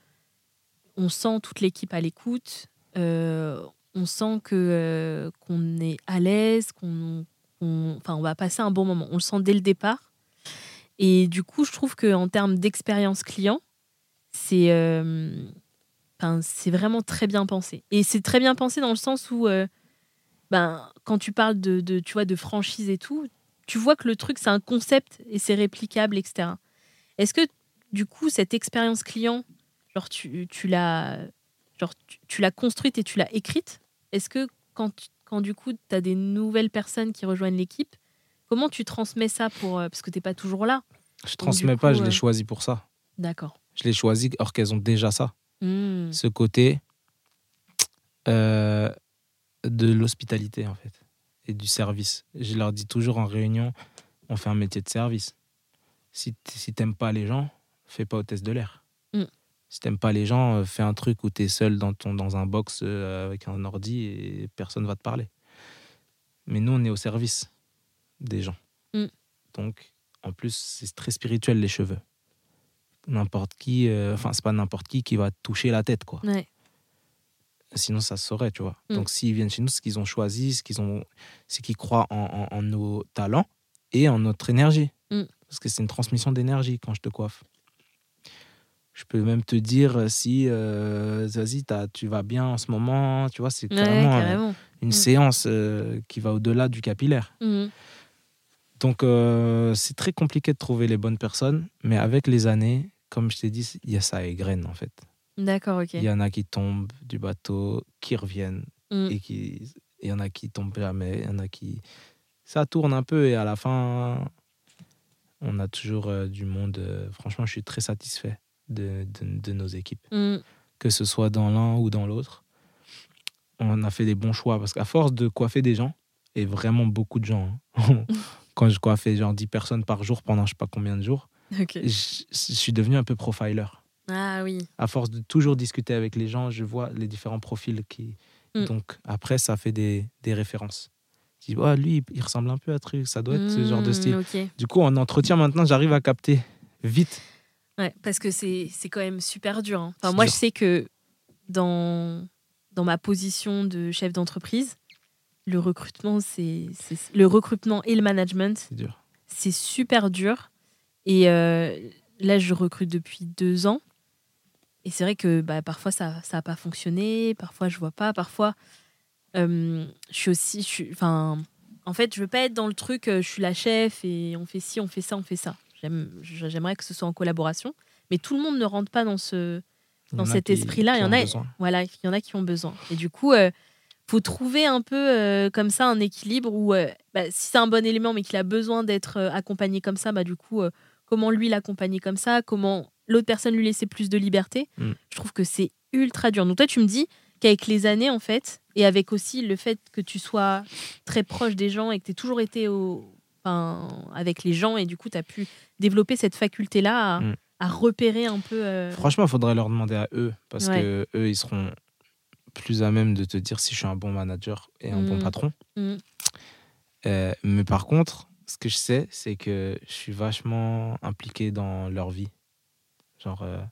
on sent toute l'équipe à l'écoute. euh, on sent que euh, qu'on est à l'aise, qu'on, qu'on- enfin, on va passer un bon moment. On le sent dès le départ. Et du coup, je trouve que en termes d'expérience client, c'est, euh, vraiment très bien pensé. Et c'est très bien pensé dans le sens où euh, ben, quand tu parles de, de, tu vois, de franchise et tout, tu vois que le truc, c'est un concept et c'est réplicable, etc. Est-ce que, du coup, cette expérience client, genre, tu, l'as tu, l'as construite et tu l'as écrite? Est-ce que, quand, quand du coup, tu as des nouvelles personnes qui rejoignent l'équipe, comment tu transmets ça pour... euh, parce que tu n'es pas toujours là. Je transmets coup, pas, je euh, l'ai choisi pour ça. D'accord. Je l'ai choisi alors qu'elles ont déjà ça. Hmm. Ce côté euh, de l'hospitalité en fait. et du service. Je leur dis toujours en réunion, on fait un métier de service. Si t- si t'aimes pas les gens, fais pas hôtesse de l'air. Si t'aimes pas les gens, euh, fais un truc où t'es seul dans, ton, dans un box euh, avec un ordi et personne va te parler. Mais nous, on est au service des gens. Mm. Donc, en plus, c'est très spirituel, les cheveux. N'importe qui, euh, enfin, c'est pas n'importe qui qui va toucher la tête, quoi. Ouais. Sinon, ça se saurait, tu vois. Mm. Donc, s'ils viennent chez nous, ce qu'ils ont choisi, ce qu'ils ont, c'est qu'ils croient en, en- en nos talents et en notre énergie. Mm. Parce que c'est une transmission d'énergie quand je te coiffe. Je peux même te dire si, euh, vas-y, t'as- tu vas bien en ce moment, tu vois, c'est carrément euh, carrément. une Mm. séance euh, qui va au-delà du capillaire. Mhm. Donc, euh, c'est très compliqué de trouver les bonnes personnes, mais avec les années, comme je t'ai dit, il y a ça égrène en fait. D'accord, ok. Il y en a qui tombent du bateau, qui reviennent, Mm. et qui il y en a qui tombent jamais, il y en a qui ça tourne un peu et à la fin on a toujours euh, du monde. euh, franchement, je suis très satisfait de, de, de nos équipes, Mm. que ce soit dans l'un ou dans l'autre. On a fait des bons choix parce qu'à force de coiffer des gens et vraiment beaucoup de gens. hein, Quand je coiffais genre 10 personnes par jour pendant je sais pas combien de jours, je, je suis devenu un peu profiler. Ah oui. À force de toujours discuter avec les gens, je vois les différents profils qui. Mm. Donc après, ça fait des, des références. Je dis, oh, lui, il ressemble un peu à truc, ça doit être ce genre de Mm, style. Du coup, en entretien, maintenant, j'arrive à capter vite. Ouais, parce que c'est quand même super dur. hein. Enfin, moi, dur. je sais que dans, dans ma position de chef d'entreprise, le recrutement, c'est le recrutement et le management, C'est super dur. Et euh, là, je recrute depuis deux ans. Et c'est vrai que bah, parfois, ça n'a pas fonctionné. Parfois, je vois pas. Parfois, euh, je suis aussi. je suis- Enfin, en fait, je veux pas être dans le truc, euh, je suis la chef et on fait ci, on fait ça, on fait ça. J'aime- J'aimerais que ce soit en collaboration. Mais tout le monde ne rentre pas dans ce, dans cet esprit-là, il y en a- voilà, il y en a qui ont besoin. Et du coup, euh, faut trouver un peu euh, comme ça un équilibre où, euh, bah, si c'est un bon élément, mais qu'il a besoin d'être euh, accompagné comme ça, bah, du coup, comment lui l'accompagner comme ça, comment l'autre personne lui laisser plus de liberté. Mm. Je trouve que c'est ultra dur. Donc toi, tu me dis qu'avec les années, en fait, et avec aussi le fait que tu sois très proche des gens et que tu aies toujours été au, enfin, avec les gens, et du coup, tu as pu développer cette faculté-là à, Mm. à repérer un peu. euh, Franchement, il faudrait leur demander à eux, parce Ouais. que eux, ils seront plus à même de te dire si je suis un bon manager et un bon Mm. patron. Mm. Euh, mais par contre, ce que je sais, c'est que je suis vachement impliqué dans leur vie. Genre, euh,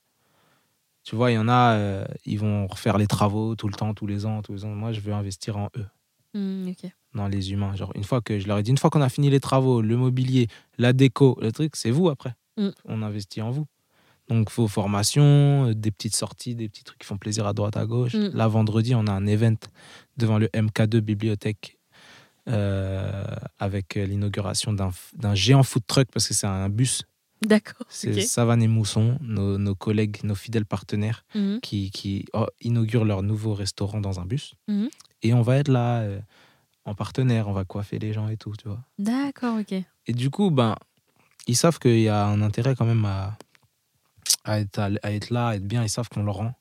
tu vois, il y en a, euh, ils vont refaire les travaux tout le temps, tous les ans, tous les ans. Moi, je veux investir en eux, mm, ok. Dans les humains. Genre, une fois que je leur ai dit, une fois qu'on a fini les travaux, le mobilier, la déco, le truc, c'est vous après. Mm. On investit en vous. Donc, vos formations, euh, des petites sorties, des petits trucs qui font plaisir à droite, à gauche. Mm. Là, vendredi, on a un event devant le MK2 Bibliothèque euh, avec euh, l'inauguration d'un géant food truck parce que c'est un bus. D'accord. C'est ok. Savane et Mousson, nos, nos collègues, nos fidèles partenaires Mhm. qui, qui oh, inaugurent leur nouveau restaurant dans un bus. Et on va être là euh, en partenaire, on va coiffer les gens et tout, tu vois. D'accord, ok. Et du coup, ben, ils savent qu'il y a un intérêt quand même à, à, être, à être là, à être bien. Ils savent qu'on le rend.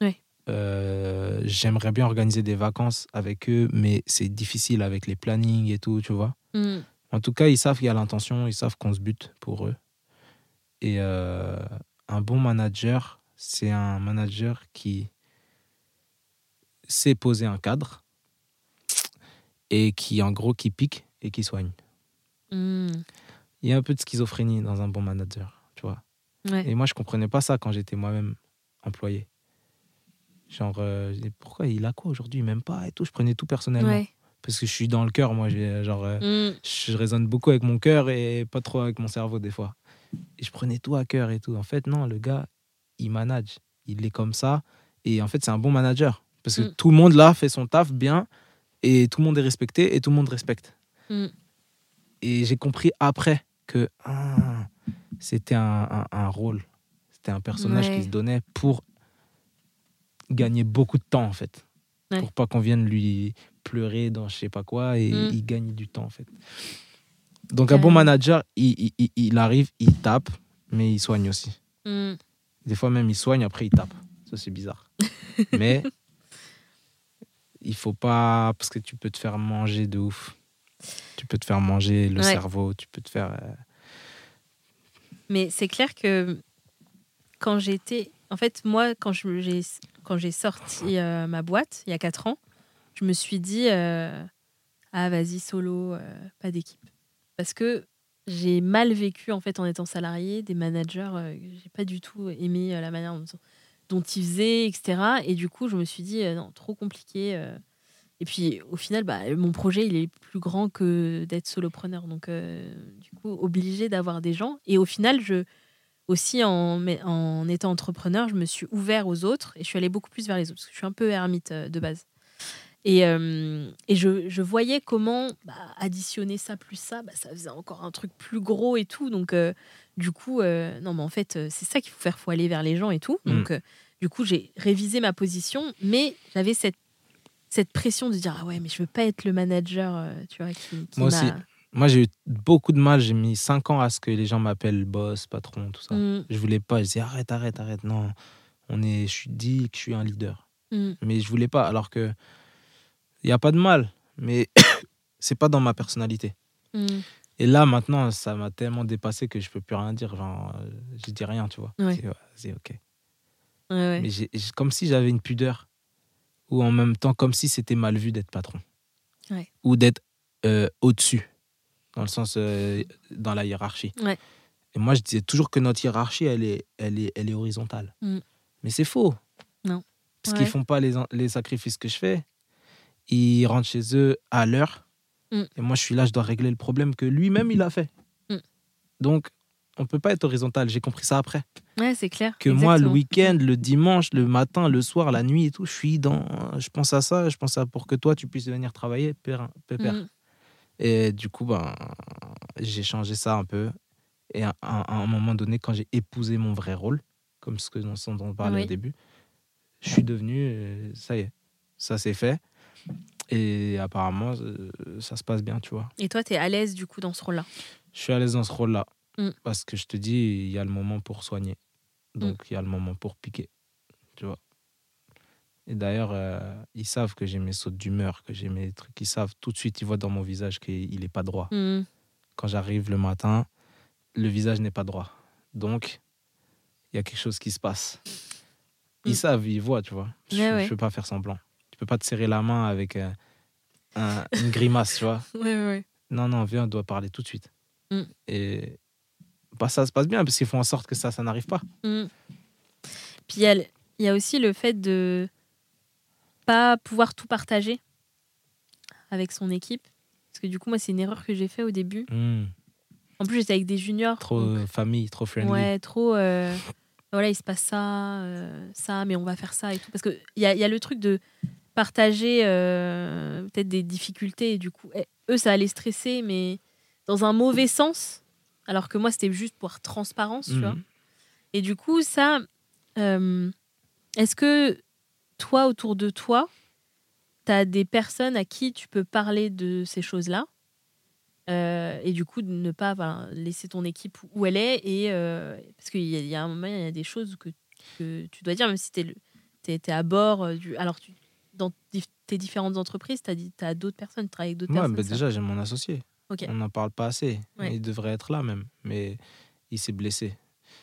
Ouais. Euh, J'aimerais bien organiser des vacances avec eux, mais c'est difficile avec les plannings et tout, tu vois. Mm. En tout cas, ils savent qu'il y a l'intention, ils savent qu'on se bute pour eux. Et euh, un bon manager, c'est un manager qui sait poser un cadre et qui, en gros, qui pique et qui soigne. Mm. Il y a un peu de schizophrénie dans un bon manager, tu vois. Ouais. Et moi, je comprenais pas ça quand j'étais moi-même employé. Genre, euh, pourquoi il a quoi aujourd'hui? Il m'aime pas et tout. Je prenais tout personnellement. Ouais. Parce que je suis dans le cœur, moi. Genre, euh, Mm. je raisonne beaucoup avec mon cœur et pas trop avec mon cerveau, des fois. Et je prenais tout à cœur et tout. En fait, non, le gars, il manage. Il est comme ça. Et en fait, c'est un bon manager. Parce que Mm. tout le monde là fait son taf bien. Et tout le monde est respecté et tout le monde respecte. Mm. Et j'ai compris après que ah, c'était un, un- un rôle. C'était un personnage Ouais. qui se donnait pour gagner beaucoup de temps, en fait. Ouais. Pour pas qu'on vienne lui pleurer dans je sais pas quoi. Et Mm. il gagne du temps, en fait. Donc, un bon manager, il- il arrive, il tape, mais il soigne aussi. Mm. Des fois même, il soigne, après, il tape. Ça, c'est bizarre. mais il faut pas. Parce que tu peux te faire manger de ouf. Tu peux te faire manger le Ouais. cerveau, tu peux te faire. euh, Mais c'est clair que quand j'étais. En fait, moi, quand j'ai quand j'ai sorti euh, ma boîte il y a 4 ans, je me suis dit euh, Ah, vas-y, solo, pas d'équipe. Parce que j'ai mal vécu, en fait, en étant salarié, des managers. j'ai pas du tout aimé la manière dont, dont ils faisaient, etc. Et du coup, je me suis dit euh, Non, trop compliqué. euh. Et puis, au final, bah, mon projet, il est plus grand que d'être solopreneur. Donc, euh, du coup, obligé d'avoir des gens. Et au final, je aussi en, en étant entrepreneur, je me suis ouvert aux autres et je suis allée beaucoup plus vers les autres parce que je suis un peu ermite de base. Et, et je, je voyais comment bah, additionner ça plus ça, bah, ça faisait encore un truc plus gros et tout. Donc, du coup, euh, non, mais en fait, euh, c'est ça qu'il faut faire, faut aller vers les gens et tout. Mm. Donc, euh, du coup, j'ai révisé ma position, mais j'avais cette, cette pression de dire Ah ouais, mais je veux pas être le manager, tu vois, qui, qui Moi aussi. Moi, j'ai eu beaucoup de mal. J'ai mis 5 ans à ce que les gens m'appellent boss, patron, tout ça. Mm, Je voulais pas. Je disais arrête, arrête, arrête. Non, on est, je suis dit que je suis un leader. mm, Mais je voulais pas. Alors que il y a pas de mal. Mais c'est pas dans ma personnalité. mm. Et là, maintenant, ça m'a tellement dépassé que je peux plus rien dire. Genre, euh, je dis rien, tu vois. Ouais. Ouais, c'est ok. Ouais. Mais comme si j'avais une pudeur. Ou en même temps, comme si c'était mal vu d'être patron. Ou d'être euh, au-dessus. Dans le sens, euh, dans la hiérarchie. Et moi, je disais toujours que notre hiérarchie, elle est, elle est, elle est horizontale. Mm. Mais c'est faux. Non. Parce qu'ils font pas les sacrifices que je fais. Ils rentrent chez eux à l'heure. Mm. Et moi, je suis là, je dois régler le problème que lui-même, il a fait. Mm. Donc, on peut pas être horizontal. J'ai compris ça après Ouais, c'est clair. que moi, le week-end, le dimanche, le matin, le soir, la nuit et tout, je suis dans. Je pense à ça, je pense à pour que toi, tu puisses venir travailler, père- pépère. Mm. Et du coup, ben, j'ai changé ça un peu. Et à, à- à un moment donné, quand j'ai épousé mon vrai rôle, comme ce que dont on parlait Oui. au début, je suis devenu. euh, ça y est, ça s'est fait. Et apparemment, euh, ça se passe bien, tu vois. Et toi, tu es à l'aise du coup dans ce rôle-là? Je suis à l'aise dans ce rôle-là. Mm. Parce que je te dis, il y a le moment pour soigner. Donc, il y a le moment pour piquer. Tu vois. Et d'ailleurs, euh, ils savent que j'ai mes sautes d'humeur, que j'ai mes trucs. Ils savent tout de suite, ils voient dans mon visage qu'il n'est pas droit. Mm. Quand j'arrive le matin, le visage n'est pas droit. Donc, il y a quelque chose qui se passe. Ils Mm. savent, ils voient, tu vois. Je ne ouais. peux pas faire semblant. Peux pas te serrer la main avec euh, un- une grimace, tu vois. Ouais, ouais, ouais. Non, non, viens, on doit parler tout de suite. Mm. Et bah, ça se passe bien parce qu'ils font en sorte que ça, ça n'arrive pas. Mm. Puis il y, y a aussi le fait de pas pouvoir tout partager avec son équipe. Parce que du coup, moi, c'est une erreur que j'ai fait au début. Mm. En plus, j'étais avec des juniors. Trop donc, euh, famille, trop friendly. ouais, trop. euh, voilà, il se passe ça, euh, ça, mais on va faire ça et tout. Parce qu'il y a, y a le truc de partager euh, peut-être des difficultés. Et du coup, eh, eux, ça allait stresser, mais dans un mauvais sens. Alors que moi, c'était juste pour transparence, tu Mhm. vois. Et du coup, ça, euh, est-ce que toi, autour de toi, tu as des personnes à qui tu peux parler de ces choses-là Euh, et du coup, de ne pas voilà, laisser ton équipe où elle est. Et, euh, parce qu'il y, a- il y a un moment, il y a des choses que, que tu dois dire, même si tu es, à bord. Du, alors, tu, dans tes différentes entreprises, tu as, d'autres personnes, tu travailles avec d'autres Moi, personnes. bah, déjà, j'ai mon associé. On n'en parle pas assez. Ouais. Il devrait être là même. Mais il s'est blessé.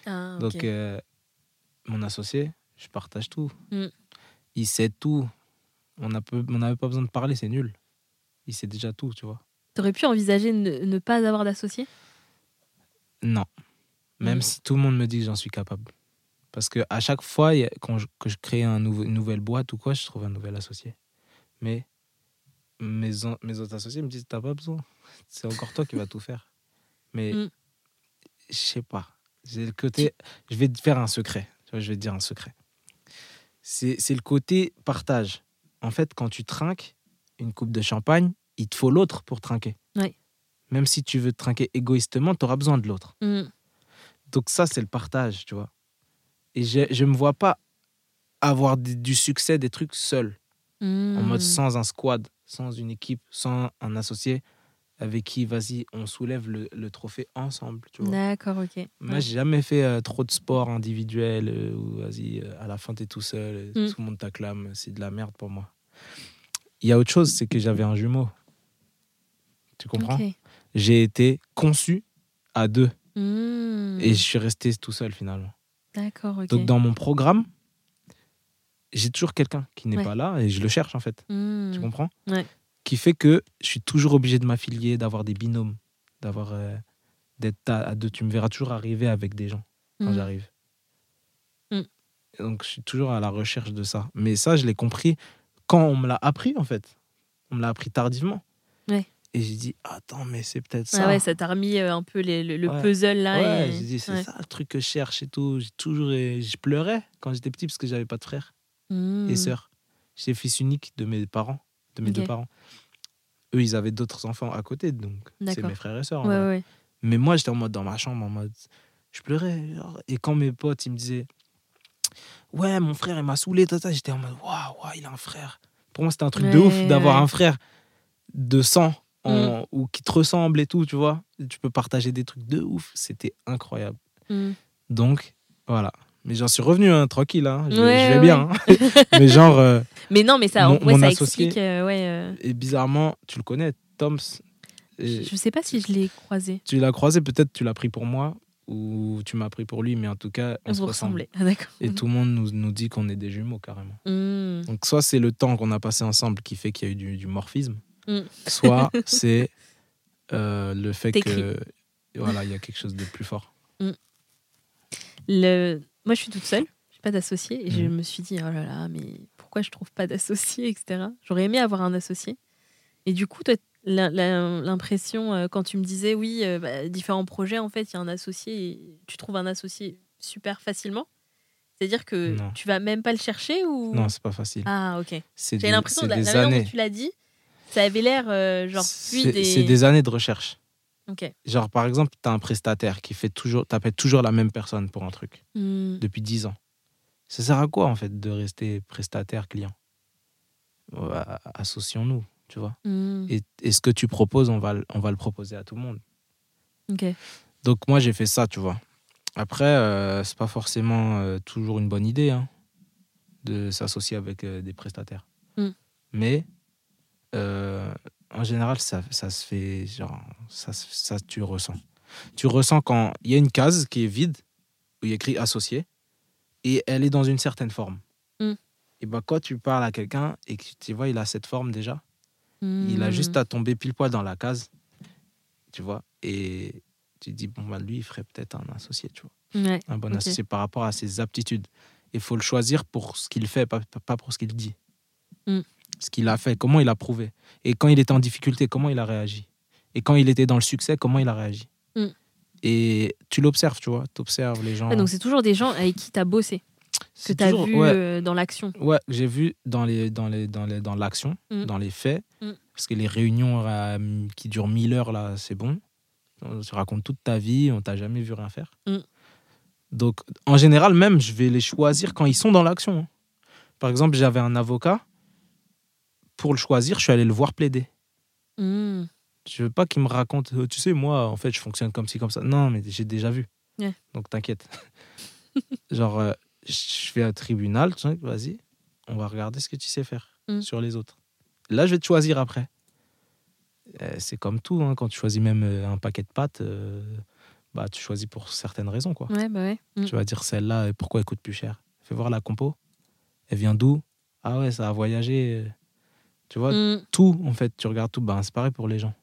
Ah. Donc, euh, mon associé, je partage tout. Mm. Il sait tout. On n'avait pas besoin de parler, c'est nul. Il sait déjà tout, tu vois. T'aurais pu envisager ne, ne pas avoir d'associé? Non. Même Mm. si tout le monde me dit que j'en suis capable. Parce que à chaque fois, il y a- quand je, que je crée un une nouvelle boîte ou quoi, je trouve un nouvel associé. Mais mes, mes autres associés me disent T'as pas besoin. C'est encore toi qui vas tout faire. Mais Mm. je sais pas. J'ai le côté. Je vais te faire un secret. Je vais te dire un secret. C'est le côté partage. En fait, quand tu trinques une coupe de champagne, il te faut l'autre pour trinquer. Même si tu veux trinquer égoïstement, tu auras besoin de l'autre. Mm. Donc ça, c'est le partage, tu vois. Et je ne me vois pas avoir du, succès des trucs seul, en mode Mm. sans un squad, sans une équipe, sans un associé avec qui, vas-y, on soulève le, le trophée ensemble, tu vois. D'accord, ok. Moi, j'ai jamais fait euh, trop de sport individuel euh, où, vas-y, euh, à la fin, tu es tout seul, euh, Mm. tout le monde t'acclame. C'est de la merde pour moi. il y a autre chose, c'est que j'avais un jumeau. Tu comprends? J'ai été conçu à deux Hmm. et je suis resté tout seul finalement. D'accord. Donc dans mon programme, j'ai toujours quelqu'un qui n'est Ouais. pas là et je le cherche en fait. Hmm. Tu comprends? Ouais. Qui fait que je suis toujours obligé de m'affilier, d'avoir des binômes, d'avoir euh, d'être à, à deux. Tu me verras toujours arriver avec des gens quand Hmm. j'arrive. Mm. Et Donc je suis toujours à la recherche de ça. Mais ça, je l'ai compris quand on me l'a appris en fait. On me l'a appris tardivement. Et j'ai dit attends mais c'est peut-être Ah ça. ouais, ça t'a remis euh, un peu les- le, le Ouais. puzzle là. Ouais, et- j'ai dit c'est ouais. ça le truc que je cherche et tout. J'ai toujours je pleurais quand j'étais petit parce que j'avais pas de frères Hmm. et sœurs. J'étais fils unique de mes parents, de mes deux parents. Eux, ils avaient d'autres enfants à côté, donc c'est mes frères et sœurs. Ouais. Mais moi, j'étais en mode dans ma chambre, en mode. Je pleurais. genre. Et quand mes potes, ils me disaient Ouais, mon frère, il m'a saoulé, tata, j'étais en mode Waouh, waouh, il a un frère. Pour moi, c'était un truc de ouf d'avoir un frère de sang en- ou qui te ressemble et tout, tu vois. Tu peux partager des trucs de ouf. C'était incroyable. Hmm. Donc, voilà. Mais j'en suis revenu, hein, tranquille. hein. Je, Ouais, je vais ouais. bien. hein. Mais genre. euh, Mais non, mais ça, Mon- ouais, mon ça associé- explique. euh, ouais, euh, et bizarrement, tu le connais, Toms. Et je sais pas si je l'ai croisé. tu l'as croisé, peut-être tu l'as pris pour moi ou tu m'as pris pour lui, mais en tout cas, on se ressemble. Ah, d'accord. Et tout le monde nous, nous dit qu'on est des jumeaux carrément. Hmm. Donc soit c'est le temps qu'on a passé ensemble qui fait qu'il y a eu du, du morphisme, Mm. soit c'est euh, le fait que voilà, il y a quelque chose de plus fort. Le... Moi, je suis toute seule. Je n'ai pas d'associé. Et je Mhm. me suis dit, oh là là, mais pourquoi je trouve pas d'associé, etc. J'aurais aimé avoir un associé. Et du coup, toi, l'impression, euh, quand tu me disais, oui, euh, bah, différents projets, en fait, il y a un associé et tu trouves un associé super facilement. C'est-à-dire que Non. tu vas même pas le chercher ou Non, c'est pas facile. Ah, ok. J'ai l'impression, de la, la manière dont tu l'as dit, ça avait l'air euh, genre C'est des années de recherche. Ok. Genre par exemple, tu as un prestataire qui fait toujours t'appelles toujours la même personne pour un truc Hmm. depuis 10 ans. Ça sert à quoi en fait de rester prestataire client? Ouais, Associons-nous, tu vois. Hmm. Et, et ce que tu proposes, on va, le- on va le proposer à tout le monde. Ok. Donc moi, j'ai fait ça, tu vois. Après, euh, c'est pas forcément euh, toujours une bonne idée hein, de s'associer avec euh, des prestataires. Mm. Mais euh, en général, ça, ça se fait, genre, ça, ça, tu ressens. Tu ressens quand il y a une case qui est vide, où il y a écrit associé, et elle est dans une certaine forme. Mm. Et bah, quand tu parles à quelqu'un et que tu vois, il a cette forme déjà, il a juste à tomber pile poil dans la case, tu vois, et tu te dis, bon, bah, lui, il ferait peut-être un associé, tu vois, Ouais. un bon associé par rapport à ses aptitudes. Il faut le choisir pour ce qu'il fait, pas, pas- pas pour ce qu'il dit. Mm. Ce qu'il a fait, comment il a prouvé. Et quand il était en difficulté, comment il a réagi. Et quand il était dans le succès, comment il a réagi. Mm. Et tu l'observes, tu vois, tu observes les gens. Ah, donc c'est toujours des gens avec qui tu as bossé, que C'est tu as toujours- vu ouais, euh, dans l'action. Ouais, j'ai vu dans les dans les dans les dans l'action, Mm. dans les faits, Mm. parce que les réunions euh, qui durent 1000 heures là, c'est bon. On te raconte toute ta vie, on t'a jamais vu rien faire. Donc en général même, je vais les choisir quand ils sont dans l'action. hein. Par exemple, j'avais un avocat pour le choisir, je suis allé le voir plaider. Hmm. Je veux pas qu'il me raconte, Euh, tu sais, moi, en fait, je fonctionne comme ci, comme ça. Non, mais j'ai déjà vu. Donc t'inquiète. Genre, euh, je vais au tribunal, tu sais, vas-y, on va regarder ce que tu sais faire Mm. sur les autres. Là, je vais te choisir après. Euh, c'est comme tout, hein, quand tu choisis même un paquet de pâtes, euh, bah, tu choisis pour certaines raisons. Quoi. Ouais, bah ouais. Hmm. Tu vas dire celle-là, pourquoi elle coûte plus cher? Fais voir la compo. Elle vient d'où? Ah ouais, ça a voyagé. Tu vois, Hmm. tout, en fait, tu regardes tout, ben, c'est pareil pour les gens.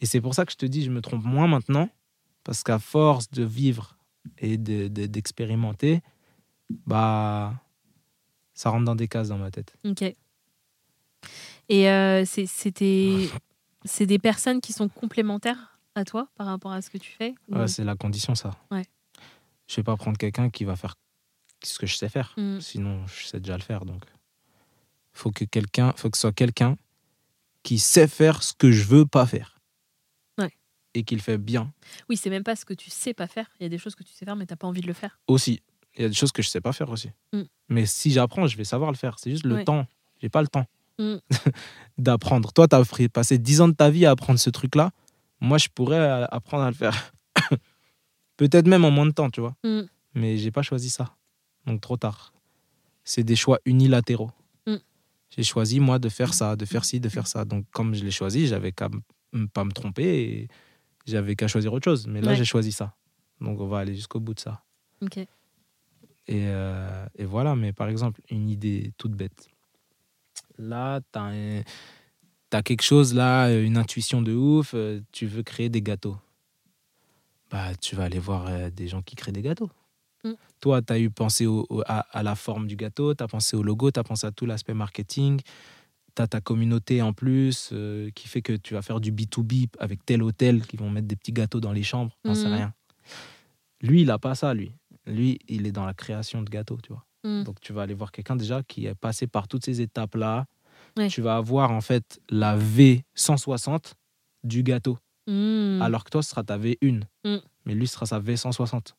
Et c'est pour ça que je te dis, je me trompe moins maintenant, parce qu'à force de vivre et de- de- d'expérimenter, bah, ça rentre dans des cases dans ma tête. Ok. Et euh, c'est- c'était c'est des personnes qui sont complémentaires à toi par rapport à ce que tu fais ou- Ouais, c'est la condition, ça. Ouais. Je vais pas prendre quelqu'un qui va faire ce que je sais faire, Mm. sinon je sais déjà le faire. Donc, faut que quelqu'un, faut que ce soit quelqu'un qui sait faire ce que je veux pas faire. Ouais. Et qui le fait bien Oui, c'est même pas ce que tu sais pas faire. Il y a des choses que tu sais faire, mais t'as pas envie de le faire. aussi. Il y a des choses que je sais pas faire aussi. Mm. Mais si j'apprends, je vais savoir le faire. C'est juste le Ouais. temps. J'ai pas le temps Mm. d'apprendre. Toi, tu as passé 10 ans de ta vie à apprendre ce truc-là. Moi, je pourrais euh, apprendre à le faire. Peut-être même en moins de temps, tu vois. Mm. Mais j'ai pas choisi ça. Donc trop tard. C'est des choix unilatéraux. J'ai choisi, moi, de faire ça, de faire ci, de faire ça. Donc, comme je l'ai choisi, j'avais qu'à pas me tromper et j'avais qu'à choisir autre chose. Mais là, Ouais. j'ai choisi ça. Donc, on va aller jusqu'au bout de ça. Ok. Et, euh, et voilà, mais par exemple, une idée toute bête. Là, tu as, quelque chose, là, une intuition de ouf, euh, tu veux créer des gâteaux. Bah, tu vas aller voir euh, des gens qui créent des gâteaux. Mm. Toi, tu as eu pensé au- au- à, à la forme du gâteau, tu as pensé au logo, tu as pensé à tout l'aspect marketing. Tu as ta communauté en plus euh, qui fait que tu vas faire du B2B avec tel hôtel qui vont mettre des petits gâteaux dans les chambres, j'en sais Mhm. rien. Lui, il n'a pas ça, lui. Lui, il est dans la création de gâteaux, tu vois. Mm. Donc, tu vas aller voir quelqu'un déjà qui est passé par toutes ces étapes-là. Ouais. Tu vas avoir en fait la V160 du gâteau. Mm. Alors que toi, ce sera ta V1. Mm. Mais lui, ce sera sa V160.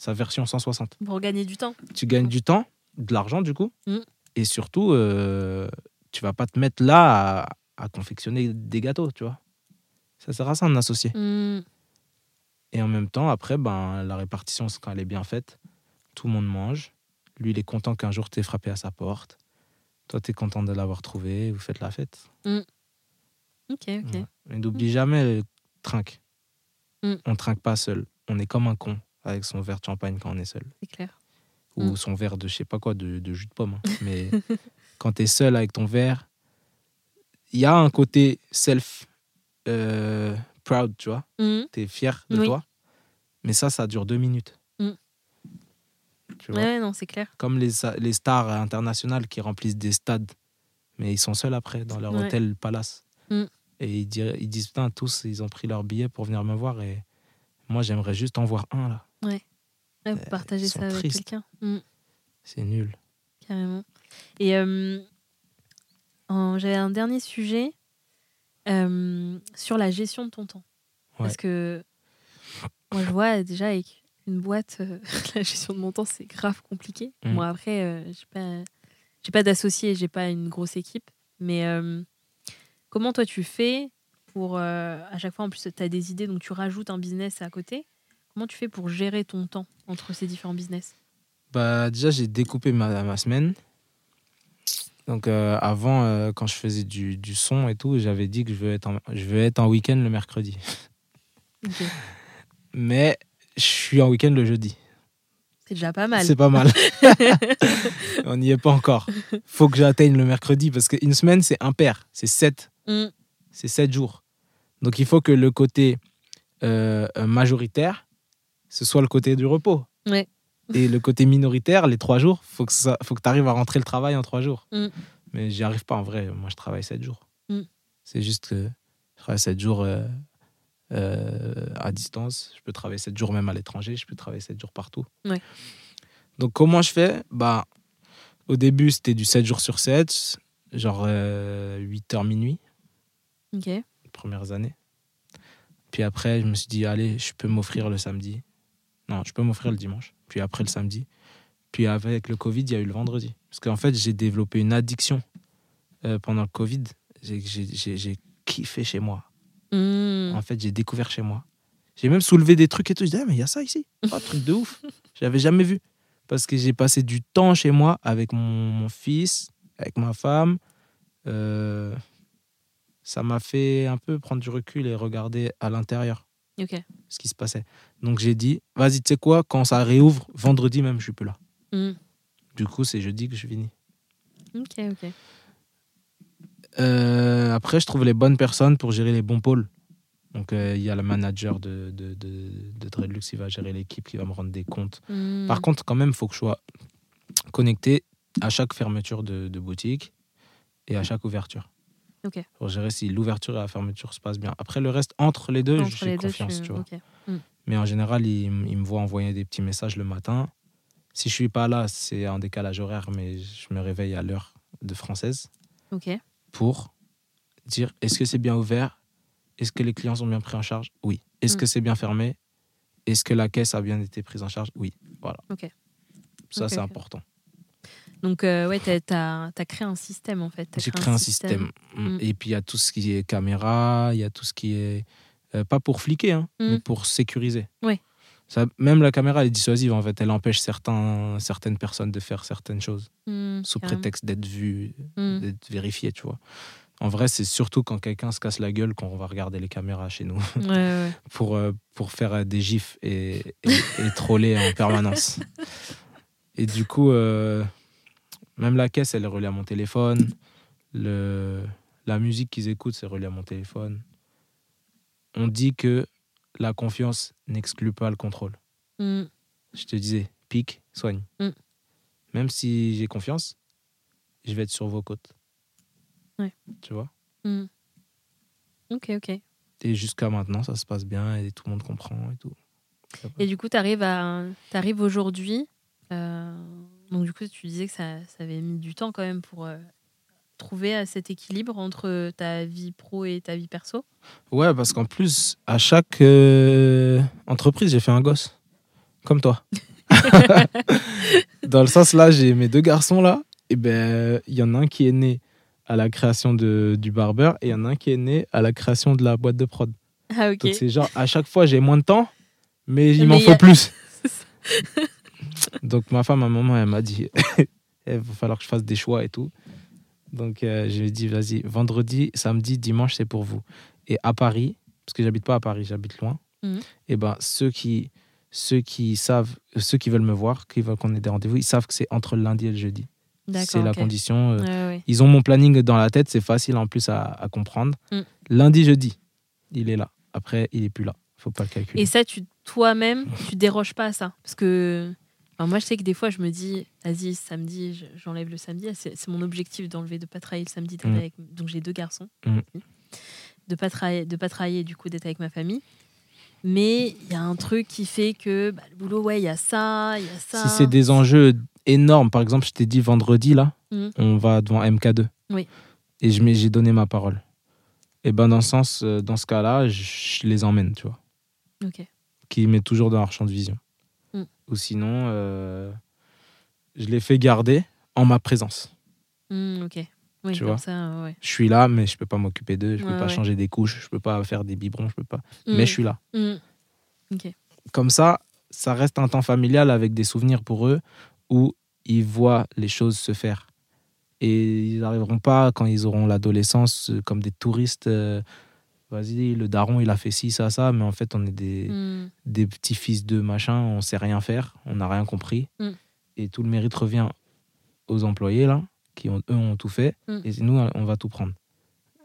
Sa version 160. Pour gagner du temps. Tu gagnes du temps, de l'argent du coup. Mm. Et surtout, euh, tu vas pas te mettre là à, à confectionner des gâteaux, tu vois. Ça sert à ça, un associé. Mm. Et en même temps, après, ben, la répartition, quand elle est bien faite. Tout le monde mange. Lui, il est content qu'un jour, tu aies frappé à sa porte. Toi, tu es content de l'avoir trouvé. Vous faites la fête. Ok, ok. Ouais. Mais n'oublie jamais le trinque. Mm. On trinque pas seul. On est comme un con avec son verre de champagne quand on est seul. C'est clair. Ou Mm. son verre de je sais pas quoi, de, de jus de pomme. hein. Mais quand tu es seul avec ton verre, il y a un côté self euh, proud, tu vois. Mm. Tu es fier de Oui. toi. Mais ça, ça dure deux minutes. Mm. Tu vois? Ouais, non, c'est clair. Comme les, les stars internationales qui remplissent des stades. Mais ils sont seuls après, dans leur Ouais. hôtel palace. Mm. Et ils, ils disent, putain, tous, ils ont pris leur billet pour venir me voir. Et moi, j'aimerais juste en voir un, là. Ouais, vous partagez ils sont ça avec quelqu'un. Mm. C'est nul. Carrément. Et euh, j'avais un dernier sujet euh, sur la gestion de ton temps. Parce que moi, je vois déjà avec une boîte, euh, la gestion de mon temps, c'est grave compliqué. Mm. Moi, après, euh, j'ai pas, j'ai pas d'associé, j'ai pas une grosse équipe. Mais euh, comment toi, tu fais pour. euh, à chaque fois, en plus, tu as des idées, donc tu rajoutes un business à côté? Comment tu fais pour gérer ton temps entre ces différents business? Bah, déjà, j'ai découpé ma, ma semaine. Donc, euh, avant, euh, quand je faisais du, du son et tout, j'avais dit que je veux être en, je veux être en week-end le mercredi. Mais je suis en week-end le jeudi. C'est déjà pas mal. C'est pas mal. On n'y est pas encore. faut que j'atteigne le mercredi parce qu'une semaine, c'est impair. C'est 7. Mm. C'est 7 jours. Donc, il faut que le côté euh, majoritaire, ce soit le côté du repos. Ouais. Et le côté minoritaire, les 3 jours, faut que ça, faut que tu arrives à rentrer le travail en 3 jours. Mm. Mais j'y arrive pas en vrai. Moi, je travaille 7 jours. Mm. C'est juste que je travaille 7 jours euh, euh, à distance. Je peux travailler 7 jours même à l'étranger. Je peux travailler 7 jours partout. Ouais. Donc, comment je fais? Bah, Au début, c'était du 7 jours sur 7, genre 8h minuit, Ok. les premières années. Puis après, je me suis dit, allez, je peux m'offrir le samedi. Non, je peux m'offrir le dimanche. Puis après, le samedi. Puis avec le Covid, il y a eu le vendredi. Parce qu'en fait, j'ai développé une addiction euh, pendant le Covid. J'ai- kiffé chez moi. Mm. En fait, j'ai découvert chez moi. J'ai même soulevé des trucs et tout. Je disais, ah, mais il y a ça ici. Oh, un truc de ouf. J'avais jamais vu. Parce que j'ai passé du temps chez moi avec mon, mon fils, avec ma femme. Euh, ça m'a fait un peu prendre du recul et regarder à l'intérieur Ce qui se passait. Donc j'ai dit, vas-y, tu sais quoi, quand ça réouvre, vendredi même, je suis plus là. Mm. Du coup, c'est jeudi que je finis. Ok, ok. Euh, après, je trouve les bonnes personnes pour gérer les bons pôles. Donc, euh, il y a le manager de, de, de, de Dreadlux qui va gérer l'équipe, qui va me rendre des comptes. Mm. Par contre, quand même, il faut que je sois connecté à chaque fermeture de, de boutique et à chaque ouverture. Ok. Pour gérer si l'ouverture et la fermeture se passent bien. Après, le reste, entre les deux, deux, confiance. Tu vois. ok. Mais en général, il, m- il me voit envoyer des petits messages le matin. Si je suis pas là, c'est un décalage horaire, mais je me réveille à l'heure de française Ok. pour dire est-ce que c'est bien ouvert? Est-ce que les clients sont bien pris en charge? Oui. Est-ce Mm. que c'est bien fermé? Est-ce que la caisse a bien été prise en charge? Oui. Voilà. Ok. Ça, c'est important. Donc, euh, ouais, t'as as, créé un système en fait. J'ai créé un système. Mm. Et puis, il y a tout ce qui est caméra, il y a tout ce qui est. euh, pas pour fliquer, hein, Mm. mais pour sécuriser. Ouais. Ça, même la caméra elle est dissuasive en fait. Elle empêche certains, certaines personnes de faire certaines choses sous carrément. prétexte d'être vu, Hmm. d'être vérifié, tu vois. En vrai, c'est surtout quand quelqu'un se casse la gueule qu'on va regarder les caméras chez nous Ouais, ouais. pour, euh, pour faire euh, des gifs et, et, et troller en permanence. Et du coup, euh, même la caisse, elle est reliée à mon téléphone. Le, la musique qu'ils écoutent, c'est relié à mon téléphone. On dit que la confiance n'exclut pas le contrôle. Hmm, Je te disais, pique, soigne. Mm. Même si j'ai confiance, je vais être sur vos côtes. Ouais. Tu vois? Hmm. Ok, ok. Et jusqu'à maintenant, ça se passe bien et tout le monde comprend et tout. Et du coup, tu arrives, à... arrives aujourd'hui. euh, Donc, du coup, tu disais que ça, ça avait mis du temps quand même pour euh, trouver euh, cet équilibre entre ta vie pro et ta vie perso. Ouais, parce qu'en plus, à chaque euh, entreprise, j'ai fait un gosse. Comme toi. Dans le sens là, j'ai mes deux garçons là. Et ben, il y en a un qui est né à la création de, du barbeur et il y en a un qui est né à la création de la boîte de prod. Ah, ok. Donc c'est genre, à chaque fois, j'ai moins de temps, mais il m'en faut a- plus. Donc ma femme, à un moment, elle m'a dit, il va falloir que je fasse des choix et tout. Donc euh, je lui ai dit, vas-y, vendredi, samedi, dimanche, c'est pour vous. Et à Paris, parce que j'habite pas à Paris, j'habite loin, Mhm. et ben ceux qui, ceux qui savent, ceux qui veulent me voir, qui veulent qu'on ait des rendez-vous, ils savent que c'est entre le lundi et le jeudi. C'est la condition. euh, Ouais, ouais. Ils ont mon planning dans la tête, c'est facile en plus à, à comprendre. Mm. Lundi, jeudi, il est là. Après, il est plus là. Faut pas le calculer. Et ça, tu toi-même, tu déroges pas à ça? Parce que enfin, moi, je sais que des fois, je me dis, vas-y, samedi, je- j'enlève le samedi. C'est c'est mon objectif d'enlever, de pas travailler le samedi. Mm. avec... Donc, j'ai deux garçons. Mm. De pas travailler, de pas travailler, du coup, d'être avec ma famille. Mais il y a un truc qui fait que bah, le boulot, ouais, il y a ça, il y a ça. Si c'est des enjeux énormes, par exemple, je t'ai dit vendredi, là, Mhm. on va devant MK2. Oui. Et j'ai donné ma parole. Et ben, dans, ce sens, euh, dans ce cas-là, je les emmène, tu vois. Ok. Qui met toujours dans leur champ de vision. Ou sinon, euh, je les fais garder en ma présence. Mm, ok. Oui, Tu vois. ça, ouais. Je suis là, mais je peux pas m'occuper d'eux, je peux Ouais, pas ouais. changer des couches, je peux pas faire des biberons, je peux pas. Mm, Mais je suis là. mm. Ok. Comme ça, ça reste un temps familial avec des souvenirs pour eux où ils voient les choses se faire. Et ils n'arriveront pas quand ils auront l'adolescence euh, comme des touristes. euh, Vas-y, le daron, il a fait ci, ça, ça, mais en fait, on est des, Mm. des petits-fils de machin, on sait rien faire, on n'a rien compris. Mm. Et tout le mérite revient aux employés, là, qui ont, eux ont tout fait. Mm. Et nous, on va tout prendre.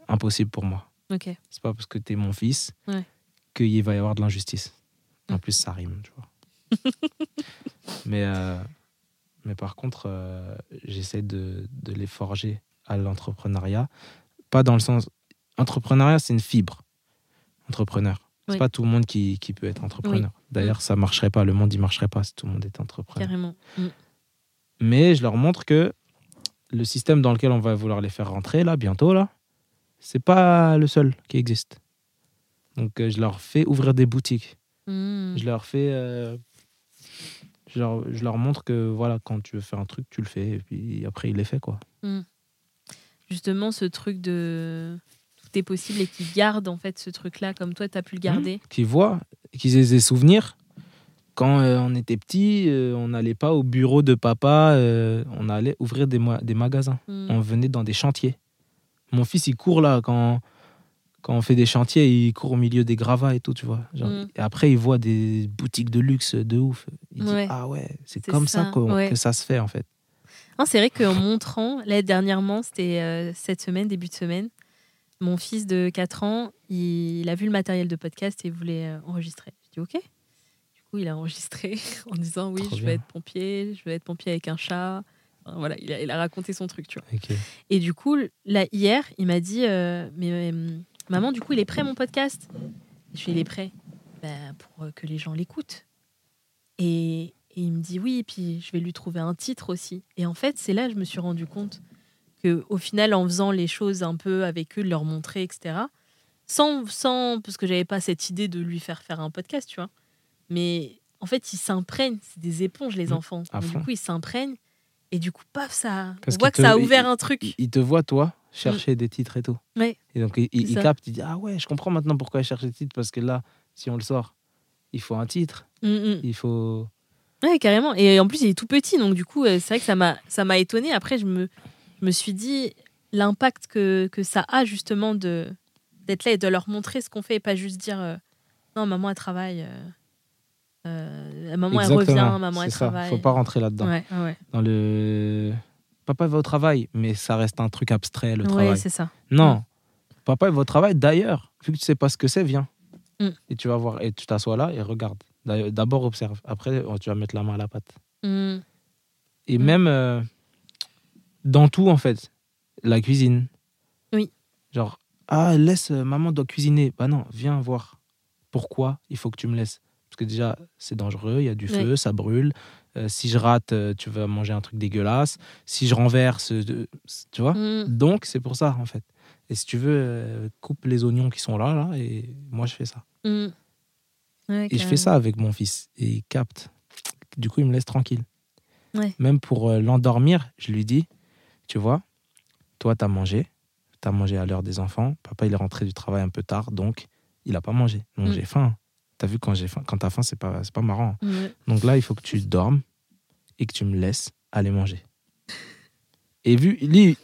Impossible pour moi. Ok. C'est pas parce que t'es mon fils Ouais. qu'il va y avoir de l'injustice. En plus, ça rime, tu vois. mais, euh, mais par contre, euh, j'essaie de, de les forger à l'entrepreneuriat. Pas dans le sens. Entrepreneuriat, c'est une fibre. Entrepreneur. C'est Oui. pas tout le monde qui, qui peut être entrepreneur. D'ailleurs, ça marcherait pas. Le monde, il marcherait pas si tout le monde était entrepreneur. Carrément. Mm. Mais je leur montre que le système dans lequel on va vouloir les faire rentrer, là, bientôt, là, c'est pas le seul qui existe. Donc, euh, je leur fais ouvrir des boutiques. Mm. Je leur fais. euh, je, leur, je leur montre que, voilà, quand tu veux faire un truc, tu le fais. Et puis après, il est fait, quoi. Justement, ce truc de possible et qui garde en fait ce truc-là comme toi, tu as pu le garder. Qu'ils voient, qu'ils aient des souvenirs. Quand euh, on était petit, euh, on n'allait pas au bureau de papa, euh, on allait ouvrir des, des magasins. Mm. on venait dans des chantiers. Mon fils, il court là quand, quand on fait des chantiers, il court au milieu des gravats et tout, tu vois. Genre, Mm. Et après, il voit des boutiques de luxe de ouf. Il dit Ouais. ah ouais, c'est comme ça, ça, qu'on- ouais. que ça se fait en fait. Non, c'est vrai qu'en montrant, là dernièrement, c'était euh, cette semaine, début de semaine, mon fils de 4 ans, il, il a vu le matériel de podcast et il voulait euh, enregistrer. Je dis OK. Du coup, il a enregistré en disant oui, Trop je veux être pompier, je veux être pompier avec un chat. Enfin, voilà, il a, il a raconté son truc, tu vois. Et du coup, là, hier, il m'a dit euh, Mais euh, maman, du coup, il est prêt mon podcast? Je suis Il est prêt Ben, Pour que les gens l'écoutent. Et, et il me dit Oui, et puis je vais lui trouver un titre aussi. Et en fait, c'est là que je me suis rendu compte que au final, en faisant les choses un peu avec eux, de leur montrer, etc., sans, sans parce que j'avais pas cette idée de lui faire faire un podcast, tu vois. Mais en fait, ils s'imprègnent. C'est des éponges, les Mmh, enfants. Donc, du coup, ils s'imprègnent. Et du coup, paf, ça. Parce on voit que ça a ouvert un truc. Il, il te voit, toi, chercher des titres et tout. Ouais. Et donc, il, il- il ça. capte, il dit Ah ouais, je comprends maintenant pourquoi il cherche des titres, parce que là, si on le sort, il faut un titre. Mm, mm. Il faut. Ouais, carrément. Et en plus, il est tout petit, donc du coup, euh, c'est vrai que ça m'a, ça m'a étonné. Après, je me, je me suis dit l'impact que, que ça a justement de d'être là et de leur montrer ce qu'on fait et pas juste dire euh, non, maman elle travaille, euh, euh, maman elle revient, maman elle ça. travaille. Faut pas rentrer là-dedans. Ouais, ouais, Dans le. Papa va au travail, mais ça reste un truc abstrait, le ouais, travail. c'est ça. Non. Papa il va au travail, d'ailleurs. Vu que tu sais pas ce que c'est, viens. Mm. Et tu vas voir. Et tu t'assois là et regarde. D'abord, observe. Après, oh, tu vas mettre la main à la pâte. Mm. Et Mm. même dans tout, en fait. La cuisine. Oui. Genre, ah, laisse, euh, maman doit cuisiner. Bah non, viens voir. Pourquoi il faut que tu me laisses Parce que déjà, c'est dangereux, il y a du feu, ça brûle. Euh, si je rate, euh, tu vas manger un truc dégueulasse. Si je renverse, euh, tu vois Mm. Donc, c'est pour ça, en fait. Et si tu veux, coupe les oignons qui sont là, là, et moi, je fais ça. Mm. Ouais, Et je fais ça avec mon fils. Et il capte. Du coup, il me laisse tranquille. Ouais. Même pour l'endormir, je lui dis, tu vois, toi, tu as mangé. Tu as mangé à l'heure des enfants. Papa, il est rentré du travail un peu tard, donc il n'a pas mangé. Donc Mm. j'ai faim. Tu as vu, quand j'ai faim, quand tu as faim, c'est pas, pas marrant. Ouais. Donc là, il faut que tu dormes et que tu me laisses aller manger. Et vu, lui,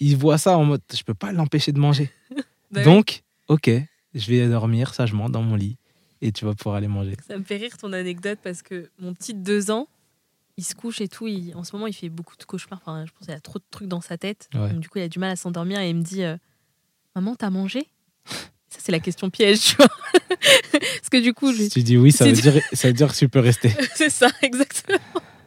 il voit ça en mode, je peux pas l'empêcher de manger. Bah oui. Donc, ok, je vais dormir sagement dans mon lit et tu vas pouvoir aller manger. Ça me fait rire ton anecdote parce que mon petit de deux ans, il se couche et tout. il- en ce moment, il fait beaucoup de cauchemars. Enfin, je pense qu'il a trop de trucs dans sa tête. Ouais. Donc, du coup, il a du mal à s'endormir et il me dit euh, Maman, t'as mangé? Ça, c'est la question piège, tu vois. parce que du coup, je... Si tu dis oui, ça veut, dire, ça veut dire que tu peux rester. c'est ça, exactement.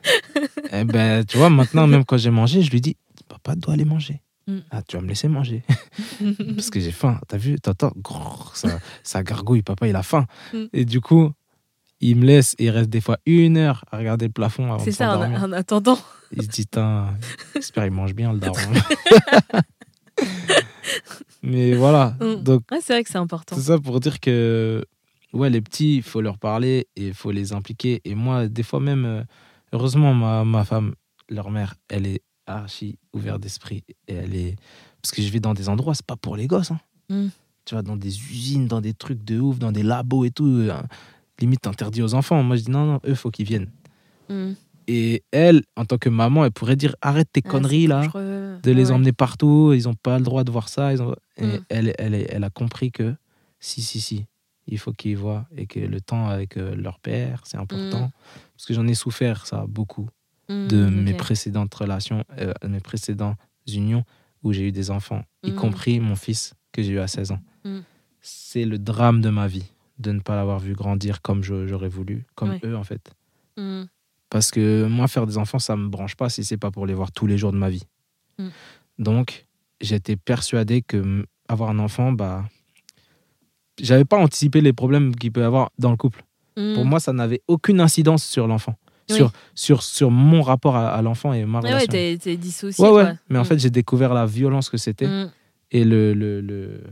Eh ben, tu vois, maintenant, même quand j'ai mangé, je lui dis Papa doit aller manger. Mm. Ah, tu vas me laisser manger. Parce que j'ai faim. T'as vu? T'entends? Ça, ça gargouille. Papa, il a faim. Mm. Et du coup, il me laisse et il reste des fois une heure à regarder le plafond c'est ça, en, attendant. Il se dit j'espère qu'il mange bien le daron. Mais voilà. Mm. Donc, Ouais, c'est vrai que c'est important. C'est ça pour dire que ouais, les petits, il faut leur parler et il faut les impliquer. Et moi, des fois même, euh, heureusement, ma, ma femme, leur mère, elle est archi ouverte d'esprit. Et elle est. Parce que je vais dans des endroits, c'est pas pour les gosses. hein. Mm. Tu vas dans des usines, dans des trucs de ouf, dans des labos et tout. euh, limite interdit aux enfants. Moi, je dis non, non, eux, faut qu'ils viennent. Mm. Et elle, en tant que maman, elle pourrait dire arrête tes Ah, conneries là dangereux. de les Ouais. emmener partout, ils n'ont pas le droit de voir ça. Ils ont... Et Mm. elle, elle, elle a compris que si, si, si, il faut qu'ils voient et que le temps avec euh, leur père, c'est important. Mm. Parce que j'en ai souffert, ça, beaucoup, de mes précédentes relations, euh, mes précédentes unions où j'ai eu des enfants, y compris mon fils que j'ai eu à 16 ans. C'est le drame de ma vie de ne pas l'avoir vu grandir comme j'aurais voulu, comme Ouais. eux en fait. Mm. Parce que moi, faire des enfants, ça me branche pas si c'est pas pour les voir tous les jours de ma vie. Mm. Donc, j'étais persuadé que avoir un enfant, bah, j'avais pas anticipé les problèmes qu'il peut y avoir dans le couple. Mm. Pour moi, ça n'avait aucune incidence sur l'enfant, Oui. sur, sur, sur mon rapport à, à l'enfant et ma Ouais, ouais, relation. t'es t'es dissocié. ouais, ouais. quoi. Mais en fait, j'ai découvert la violence que c'était et le, le, le-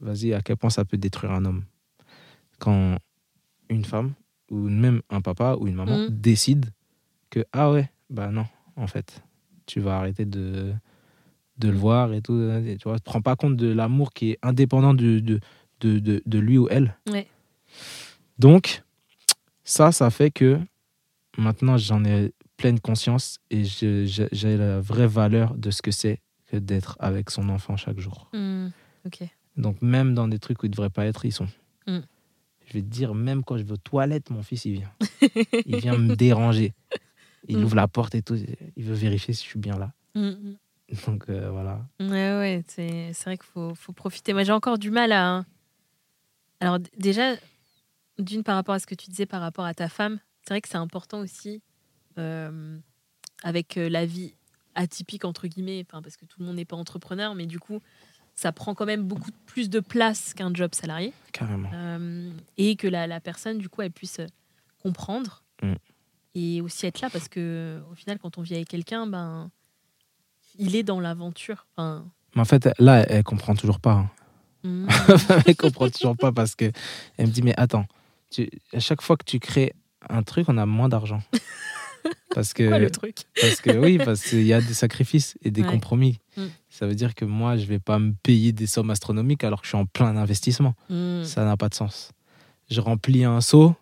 vas-y, à quel point ça peut détruire un homme. Quand une femme, ou même un papa ou une maman, Mm. décide que, ah ouais, bah non, en fait, tu vas arrêter de, de le voir et tout. et Tu vois, te prends pas compte de l'amour qui est indépendant de, de, de, de, de lui ou elle. Ouais. Donc, ça, ça fait que maintenant, j'en ai pleine conscience et j'ai la vraie valeur de ce que c'est que d'être avec son enfant chaque jour. Mm. Donc même dans des trucs où ils ne devraient pas être, ils sont. Je vais te dire, même quand je vais aux toilettes, mon fils, il vient. il vient me déranger. Il Mm. ouvre la porte et tout. Il veut vérifier si je suis bien là. Mm, mm. Donc euh, voilà. Ouais, ouais, c'est c'est vrai qu'il faut, faut profiter. Moi, j'ai encore du mal à. Alors, d- déjà, d'une par rapport à ce que tu disais par rapport à ta femme, c'est vrai que c'est important aussi euh, avec euh, la vie atypique, entre guillemets, enfin, parce que tout le monde n'est pas entrepreneur, mais du coup, ça prend quand même beaucoup plus de place qu'un job salarié. Carrément. Euh, et que la, la personne, du coup, elle puisse comprendre Mm. et aussi être là parce que, au final, quand on vit avec quelqu'un, ben, il est dans l'aventure. Enfin, Mais en fait, là, elle comprend toujours pas. hein. mm, elle comprend toujours pas parce que elle me dit, mais attends, tu, à chaque fois que tu crées un truc, on a moins d'argent. Parce que, quoi le truc? parce que oui, parce qu'il y a des sacrifices et des Ouais. compromis. Mm. Ça veut dire que moi, je vais pas me payer des sommes astronomiques alors que je suis en plein investissement. Mm, Ça n'a pas de sens. Je remplis un seau,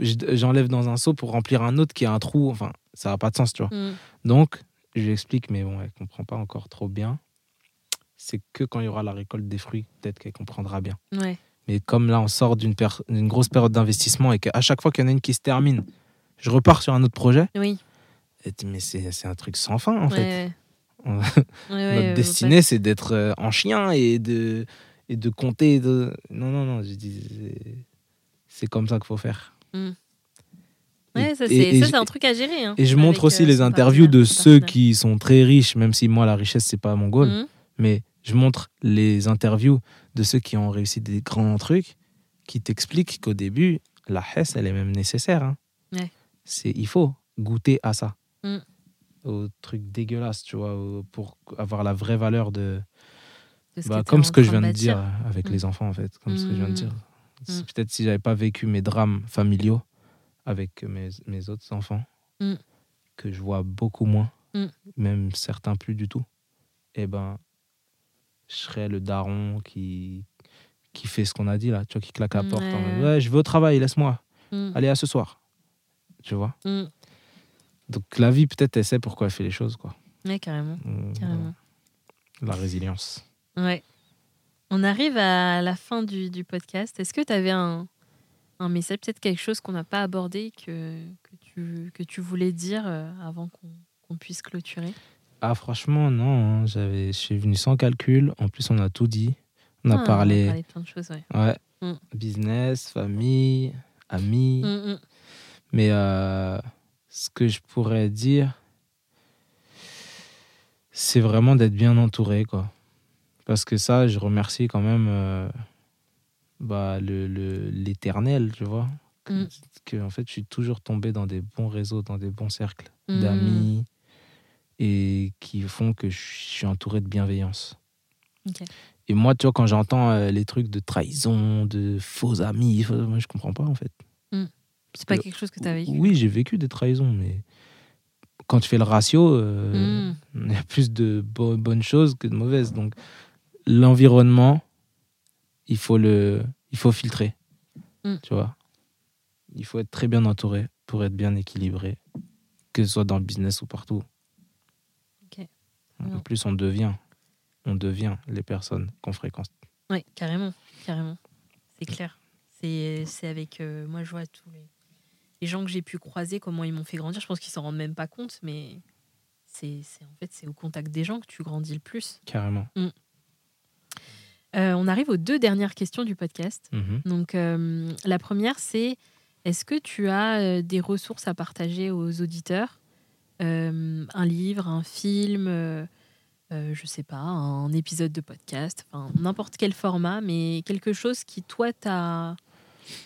je- j'enlève dans un seau pour remplir un autre qui a un trou. Enfin, ça n'a pas de sens, tu vois. Mm. Donc, je lui explique, mais bon, elle comprend pas encore trop bien. C'est que quand il y aura la récolte des fruits, peut-être qu'elle comprendra bien. Ouais. Mais comme là, on sort d'une grosse période d'investissement et qu'à chaque fois qu'il y en a une qui se termine, je repars sur un autre projet. Oui. Et mais c'est un truc sans fin, en fait. Ouais. Ouais, Notre ouais, destinée, c'est d'être euh, en chien et de, et de compter. De... Non, non, non, je dis, c'est- comme ça qu'il faut faire. Et- Ouais, ça, et- ça, c'est un truc à gérer. hein, Et je montre aussi euh, les interviews de ceux qui sont très riches, même si moi, la richesse, c'est pas mon goal. Mhm. Mais je montre les interviews de ceux qui ont réussi des grands trucs, qui t'expliquent qu'au début, la hesse, elle est même nécessaire. hein. Ouais. C'est, il faut goûter à ça. Mm. Au truc dégueulasse, tu vois, pour avoir la vraie valeur de. De ce Bah, comme ce que je viens de dire avec Mm. les enfants, en fait. Comme ce que je viens de Mm. dire. Peut-être si j'avais pas vécu mes drames familiaux avec mes, mes autres enfants, que je vois beaucoup moins, même certains plus du tout, eh ben, je serais le daron qui, qui fait ce qu'on a dit là, tu vois, qui claque la porte en Ouais. Je vais au travail, laisse-moi. Allez, à ce soir. Tu vois Mm. Donc la vie, peut-être, elle sait pourquoi elle fait les choses, quoi. Ouais, carrément. Mm, Carrément. La résilience. Ouais. On arrive à la fin du, du podcast. Est-ce que tu avais un, un message, peut-être quelque chose qu'on n'a pas abordé que, que, tu, que tu voulais dire euh, avant qu'on qu'on puisse clôturer? Ah, franchement, non. hein, J'avais, je suis venu sans calcul. En plus, on a tout dit. On a Ah, parlé On a parlé de plein de choses, ouais. ouais, Mm. business, famille, amis. Mm, mm. Mais euh, ce que je pourrais dire, c'est vraiment d'être bien entouré, quoi. Parce que ça, je remercie quand même euh, bah, le, le- l'éternel, tu vois. Que, Mm. que, en fait, je suis toujours tombé dans des bons réseaux, dans des bons cercles Mm. d'amis et qui font que je suis entouré de bienveillance. Et moi, tu vois, quand j'entends euh, les trucs de trahison, de faux amis, moi, je comprends pas, en fait. C'est pas Euh, quelque chose que tu as vécu Oui, j'ai vécu des trahisons, mais quand tu fais le ratio, euh, Mm. il y a plus de bo- bonnes choses que de mauvaises. Donc, l'environnement, il faut le, il faut filtrer. Mm. Tu vois, il faut être très bien entouré pour être bien équilibré, que ce soit dans le business ou partout. Ok. En Non. plus, on devient, on devient les personnes qu'on fréquente. Oui, carrément, carrément. C'est clair. C'est c'est avec euh, moi je vois tous les, les gens que j'ai pu croiser comment ils m'ont fait grandir. Je pense qu'ils s'en rendent même pas compte, mais c'est en fait c'est au contact des gens que tu grandis le plus. Carrément. Euh, on arrive aux deux dernières questions du podcast. Mhm. Donc euh, la première c'est est-ce que tu as euh, des ressources à partager aux auditeurs? Euh, Un livre, un film, euh, je sais pas, un épisode de podcast, n'importe quel format, mais quelque chose qui toi t'a,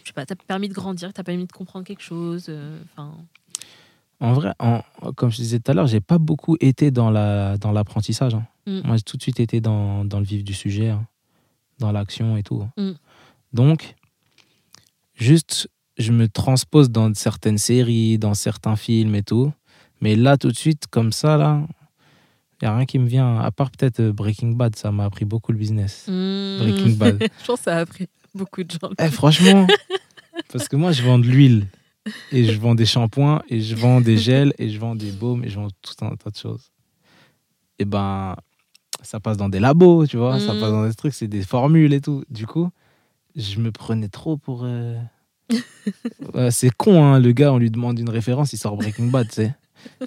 je sais pas, t'a permis de grandir, t'a permis de comprendre quelque chose. euh, Enfin, En vrai, en- comme je disais tout à l'heure, j'ai pas beaucoup été dans la dans l'apprentissage. hein. Mm. Moi, j'ai tout de suite été dans, dans le vif du sujet, hein, dans l'action et tout. Mm. Donc, juste, je me transpose dans certaines séries, dans certains films et tout. Mais là, tout de suite, comme ça, là, il n'y a rien qui me vient, à part peut-être euh, Breaking Bad, ça m'a appris beaucoup le business. hmm. Breaking Bad. je pense que ça a appris beaucoup de gens. Eh, franchement, parce que moi, je vends de l'huile. Et je vends des shampoings, et je vends des gels, et je vends des baumes, et je vends tout un tas de choses. Et ben, ça passe dans des labos, tu vois, ça passe dans des trucs, c'est des formules et tout. Du coup, je me prenais trop pour. euh, Ouais, c'est con, hein, le gars, on lui demande une référence, il sort Breaking Bad, tu sais.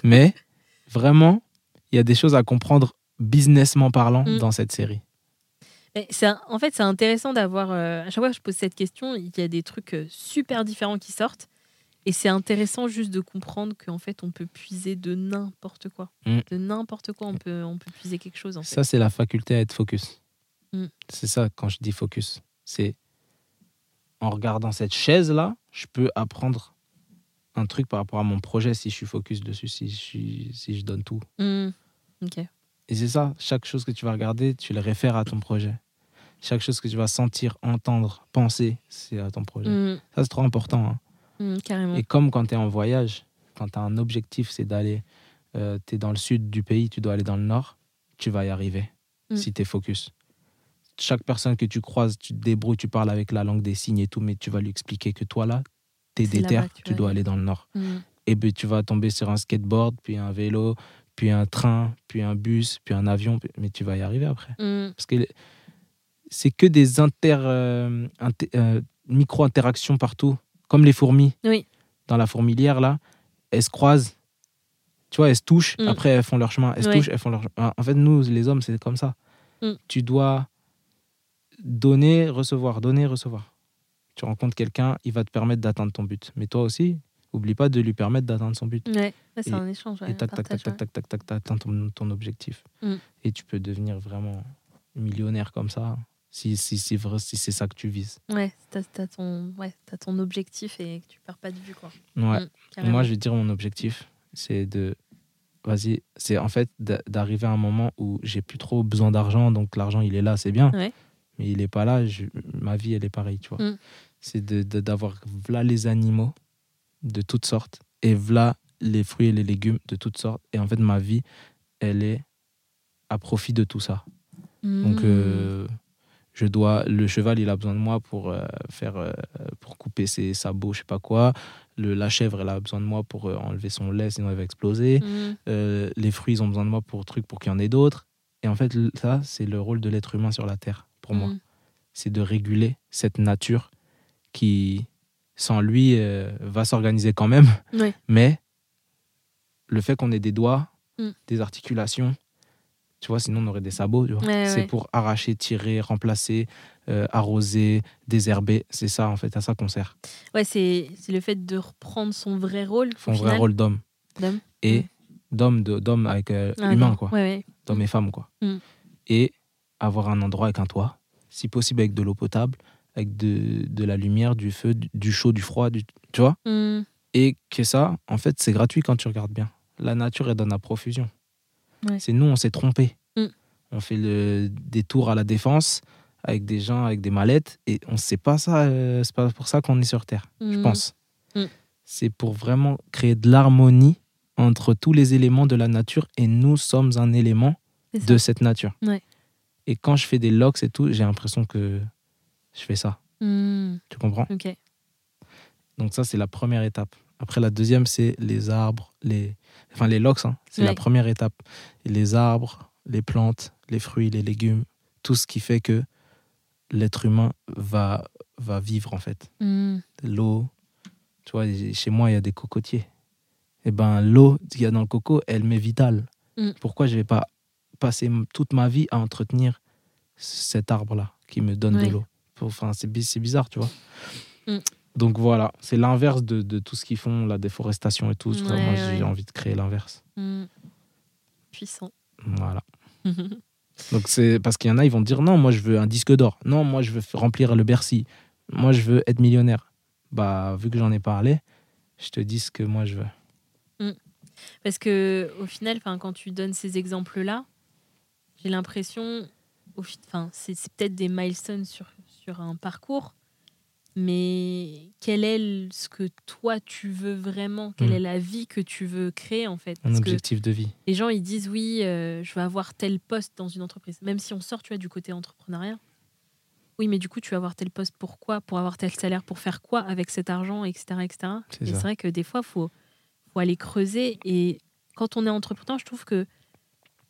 Mais vraiment, il y a des choses à comprendre businessment parlant Mhm. dans cette série. En fait, c'est intéressant d'avoir. euh, à chaque fois que je pose cette question, il y a des trucs euh, super différents qui sortent. Et c'est intéressant juste de comprendre qu'en fait, on peut puiser de n'importe quoi. Mm. De n'importe quoi, on peut, on peut puiser quelque chose. En. Ça, c'est la faculté à être focus. Mm. C'est ça quand je dis focus. C'est en regardant cette chaise-là, je peux apprendre un truc par rapport à mon projet si je suis focus dessus, si je, suis, si je donne tout. Mm. Ok. Et c'est ça, chaque chose que tu vas regarder, tu le réfères à ton projet. Chaque chose que tu vas sentir, entendre, penser, c'est à ton projet. Mm. Ça, c'est trop important. hein. Mm, carrément. Et comme quand tu es en voyage, quand tu as un objectif, c'est d'aller, tu es dans le sud du pays, tu dois aller dans le nord, tu vas y arriver Mm. si tu es focus. Chaque personne que tu croises, tu te débrouilles, tu parles avec la langue des signes et tout, mais tu vas lui expliquer que toi là, t'es C'est déter, tu tu dois aller. dans le nord. Et puis tu vas tomber sur un skateboard, puis un vélo, puis un train, puis un bus, puis un avion, mais tu vas y arriver après. Parce que c'est que des inter, euh, inter- euh, micro-interactions partout, comme les fourmis. Oui. Dans la fourmilière, là, elles se croisent, tu vois, elles se touchent, Mm. après elles font leur chemin, elles se Ouais. touchent, elles font leur chemin. En fait, nous, les hommes, c'est comme ça. Mm. Tu dois donner, recevoir, donner, recevoir. Tu rencontres quelqu'un, il va te permettre d'atteindre ton but. Mais toi aussi, oublie pas de lui permettre d'atteindre son but. Ouais, c'est Et- un échange. ouais, Et tac, tac, tac, partage, tac, ouais. tac, tac, tac, t'atteins ton, ton objectif. Mm. Et tu peux devenir vraiment millionnaire comme ça, si, si, si, si c'est ça que tu vises. Ouais, t'as t'as ton, ouais, t'as ton objectif et que tu perds pas de vue, quoi. Ouais. Mm. Moi, je vais dire mon objectif, c'est de. Vas-y, c'est en fait d'a- d'arriver à un moment où j'ai plus trop besoin d'argent, donc l'argent il est là, c'est bien. Ouais. Mais il est pas là, je- ma vie elle est pareille, tu vois. Mm. C'est de- de- d'avoir là les animaux de toutes sortes et voilà les fruits et les légumes de toutes sortes. Et en fait, ma vie, elle est à profit de tout ça. Donc, Mm. euh, je dois. Le cheval, il a besoin de moi pour euh, faire, euh, pour couper ses sabots, je sais pas quoi. Le, la chèvre, elle a besoin de moi pour euh, enlever son lait, sinon elle va exploser. Mm. Euh, les fruits, ils ont besoin de moi pour trucs, pour qu'il y en ait d'autres. Et en fait, ça, c'est le rôle de l'être humain sur la terre, pour moi. Mm. C'est de réguler cette nature qui, sans lui, va s'organiser quand même. Mais le fait qu'on ait des doigts, Mm. des articulations, tu vois, sinon on aurait des sabots. Ouais, c'est ouais. pour arracher, tirer, remplacer, euh, arroser, désherber. C'est ça, en fait, à ça qu'on sert. Ouais, c'est le fait de reprendre son vrai rôle. Son vrai rôle d'homme. D'homme. Et Mm. d'homme, d'homme avec euh, Ah, humain, non. quoi. Ouais. D'homme et femme, quoi. Mm. Et avoir un endroit avec un toit, si possible avec de l'eau potable, avec de, de la lumière, du feu, du, du chaud, du froid, du, tu vois Mm. Et que ça, en fait, c'est gratuit quand tu regardes bien. La nature, elle donne à profusion. Ouais. C'est nous, on s'est trompé. Mm. On fait le, des tours à la défense avec des gens avec des mallettes et on sait pas ça. euh, c'est pas pour ça qu'on est sur Terre, je Mm. pense. Mm. C'est pour vraiment créer de l'harmonie entre tous les éléments de la nature et nous sommes un élément de cette nature. Ouais. Et quand je fais des locks et tout, j'ai l'impression que je fais ça. Tu comprends? Ok. Donc ça, c'est la première étape. Après, la deuxième, c'est les arbres, les... Enfin, les locks, hein, c'est la première étape. Et les arbres, les plantes, les fruits, les légumes, tout ce qui fait que l'être humain va, va vivre, en fait. Mm. L'eau, tu vois, chez moi, il y a des cocotiers. Et ben l'eau qu'il y a dans le coco, elle m'est vitale. Mm. Pourquoi je vais pas passer toute ma vie à entretenir cet arbre-là qui me donne Ouais. de l'eau Enfin, c'est bi- c'est bizarre, tu vois. Mm. Donc voilà, c'est l'inverse de, de tout ce qu'ils font, la déforestation et tout. tout ça. Ouais, Moi, j'ai envie de créer l'inverse. Mm. Puissant. Voilà. Donc c'est parce qu'il y en a, ils vont dire non, moi je veux un disque d'or. Non, moi je veux remplir le Bercy. Moi je veux être millionnaire. Bah, vu que j'en ai parlé, je te dis ce que moi je veux. Parce que au final, quand tu donnes ces exemples-là, j'ai l'impression, enfin, c'est c'est peut-être des milestones sur, sur un parcours, mais quel est ce que toi tu veux vraiment? Quelle Mm. est la vie que tu veux créer en fait? Un Parce objectif de vie. les gens ils disent oui, euh, je veux avoir tel poste dans une entreprise, même si on sort, tu vois, du côté entrepreneuriat. Oui, mais du coup, tu vas avoir tel poste pourquoi Pour avoir tel salaire, pour faire quoi avec cet argent, etc. etc. C'est Et ça. c'est vrai que des fois, il faut, faut aller creuser. Et quand on est entrepreneur, je trouve que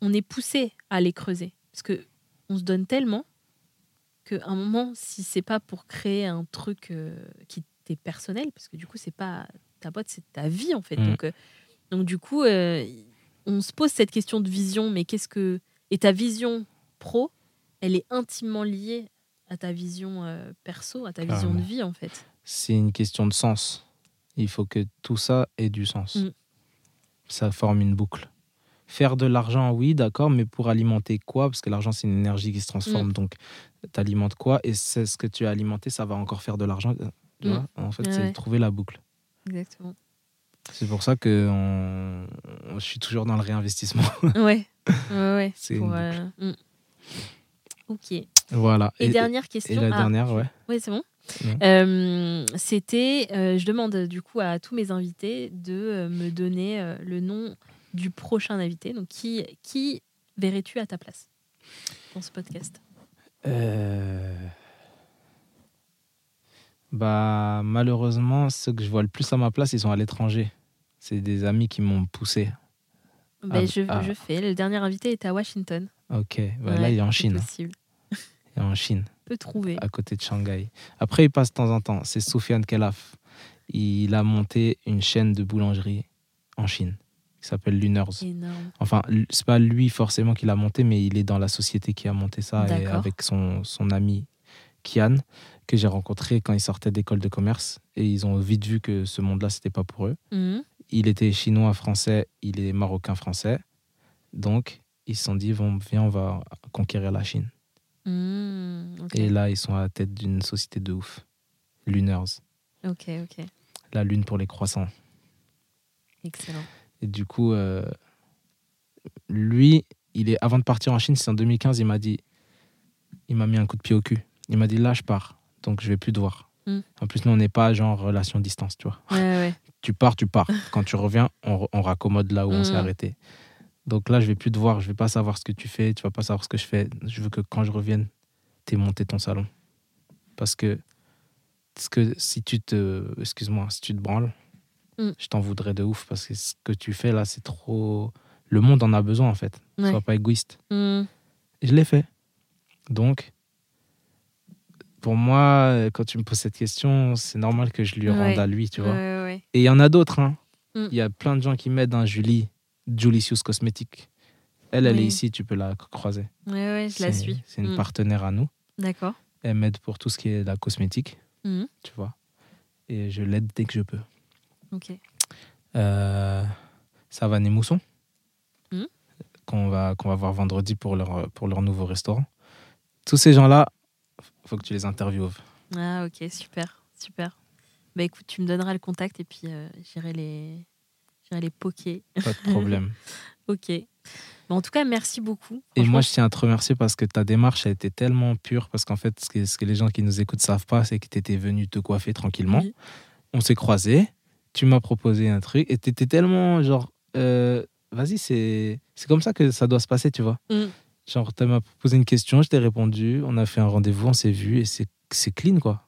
on est poussé à aller creuser. Parce que on se donne tellement qu'à un moment, si c'est pas pour créer un truc euh, qui t'est personnel, parce que du coup, c'est pas ta boîte, c'est ta vie en fait. Mhm. Donc, euh, donc du coup, euh, on se pose cette question de vision, mais qu'est-ce que et ta vision pro, elle est intimement liée à ta vision perso, à ta vision de vie en fait. C'est une question de sens. Il faut que tout ça ait du sens. Mm. Ça forme une boucle. Faire de l'argent, oui, d'accord, mais pour alimenter quoi? Parce que l'argent, c'est une énergie qui se Mm. transforme. Donc, tu alimentes quoi Et c'est ce que tu as alimenté, ça va encore faire de l'argent. Tu Mm. vois en fait, Ouais, c'est ouais. trouver la boucle. Exactement. C'est pour ça que on- je suis toujours dans le réinvestissement. Ouais, ouais. C'est pour, euh, mm. Ok. Et, voilà. dernière question. et la Ah, dernière, ouais. Oui, c'est bon. Euh, C'était, euh, je demande du coup à tous mes invités de euh, me donner euh, le nom du prochain invité. Donc, qui, qui verrais-tu à ta place dans ce podcast? Euh, Bah, malheureusement, ceux que je vois le plus à ma place, ils sont à l'étranger. C'est des amis qui m'ont poussé. Ben, Ah, je, je fais. Le dernier invité était à Washington. Ok, bah, là, il est en Chine. possible. Il est en Chine, peut trouver. à côté de Shanghai. Après, il passe de temps en temps. C'est Soufiane Kelaf. Il a monté une chaîne de boulangerie en Chine qui s'appelle Luners. Énorme. Enfin, c'est pas lui forcément qui l'a monté, mais il est dans la société qui a monté ça et avec son, son ami Kian, que j'ai rencontré quand il sortait d'école de commerce. Et ils ont vite vu que ce monde-là, c'était pas pour eux. Mhm. Il était chinois français, il est marocain français. Donc, ils se sont dit, bon, viens, on va conquérir la Chine. Mhm. Et là, ils sont à la tête d'une société de ouf. Luners. ok, ok. La lune pour les croissants. Excellent. Et du coup, euh, lui, il est, avant de partir en Chine, c'est en 2015, il m'a dit, il m'a mis un coup de pied au cul. Il m'a dit, là, je pars, donc je vais plus te voir. Mm. En plus, nous, on n'est pas genre relation distance, tu vois. Ouais, ouais. Tu pars, tu pars. Quand tu reviens, on, on raccommode là où on s'est Mm. arrêté. Donc là, je vais plus te voir, je vais pas savoir ce que tu fais, tu vas pas savoir ce que je fais. Je veux que quand je revienne, tu aies monté ton salon. Parce que, parce que si tu te, excuse-moi, si tu te branles, Mm. je t'en voudrais de ouf parce que ce que tu fais là, c'est trop. Le monde en a besoin en fait. Ouais. Sois pas égoïste. Et je l'ai fait. Donc, pour moi, quand tu me poses cette question, c'est normal que je lui rende Ouais. à lui, tu vois. Ouais. Et il y en a d'autres. hein. Mm. Il y a plein de gens qui m'aident. Hein. Julie, Julicius Cosmétique. Elle, elle Oui. est ici, tu peux la croiser. Ouais, ouais, je la suis. C'est une Mm. partenaire à nous. D'accord. Elle m'aide pour tout ce qui est la cosmétique, tu vois. Et je l'aide dès que je peux. Ok. Euh, Savane et Mousson, Mhm. qu'on va, qu'on va voir vendredi pour leur, pour leur nouveau restaurant. Tous ces gens-là, faut que tu les interviewes. Ah, ok, super, super. Bah écoute, tu me donneras le contact et puis euh, j'irai les, j'irai les poker. Pas de problème. Ok. Bah, en tout cas, merci beaucoup. Et moi, je tiens à te remercier parce que ta démarche a été tellement pure. Parce qu'en fait, ce que, ce que les gens qui nous écoutent savent pas, c'est que tu étais venu te coiffer tranquillement. Oui. On s'est croisés. Tu m'as proposé un truc. Et tu étais tellement genre, euh, vas-y, c'est c'est comme ça que ça doit se passer, tu vois. Mm. Genre, tu m'as posé une question, je t'ai répondu. On a fait un rendez-vous, on s'est vu. Et c'est c'est clean, quoi.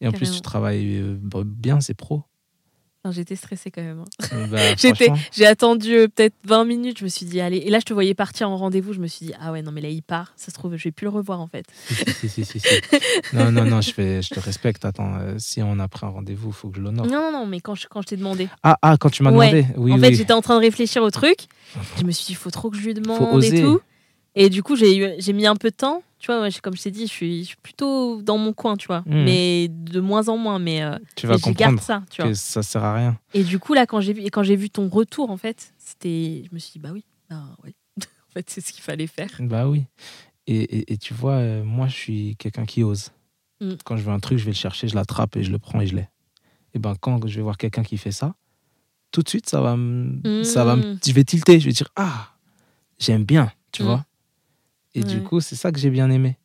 Et en plus, tu travailles euh, bien, c'est pro. Enfin, j'étais stressée quand même. hein. Bah, J'étais, j'ai attendu euh, peut-être 20 minutes. Je me suis dit, allez. Et là, je te voyais partir en rendez-vous. Je me suis dit, ah ouais, non, mais là, il part. Ça se trouve, je vais plus le revoir en fait. si, si. Non, non, non, je, fais, je te respecte. Attends, euh, si on a pris un rendez-vous, il faut que je l'honore. Non, non, non, mais quand je, quand je t'ai demandé. Ah, ah, quand tu m'as Ouais. demandé Oui, en oui. fait, j'étais en train de réfléchir au truc. Je me suis dit, il faut trop que je lui demande et tout. Et du coup, j'ai, eu- j'ai mis un peu de temps. Tu vois, ouais, comme je t'ai dit, je suis, je suis plutôt dans mon coin, tu vois. Mhm. Mais de moins en moins. Mais, euh, tu vas mais je garde ça, tu vois. que ça sert à rien. Et du coup, là, quand j'ai vu, quand j'ai vu ton retour, en fait, c'était, je me suis dit, bah oui, bah ouais. en fait, c'est ce qu'il fallait faire. Bah oui. Et, et, et tu vois, euh, moi, je suis quelqu'un qui ose. Mm. Quand je veux un truc, je vais le chercher, je l'attrape et je le prends et je l'ai. Et ben quand je vais voir quelqu'un qui fait ça, tout de suite, ça va me, ça va me- Mm. je vais tilter, je vais dire ah, j'aime bien, tu vois. Et du coup, c'est ça que j'ai bien aimé.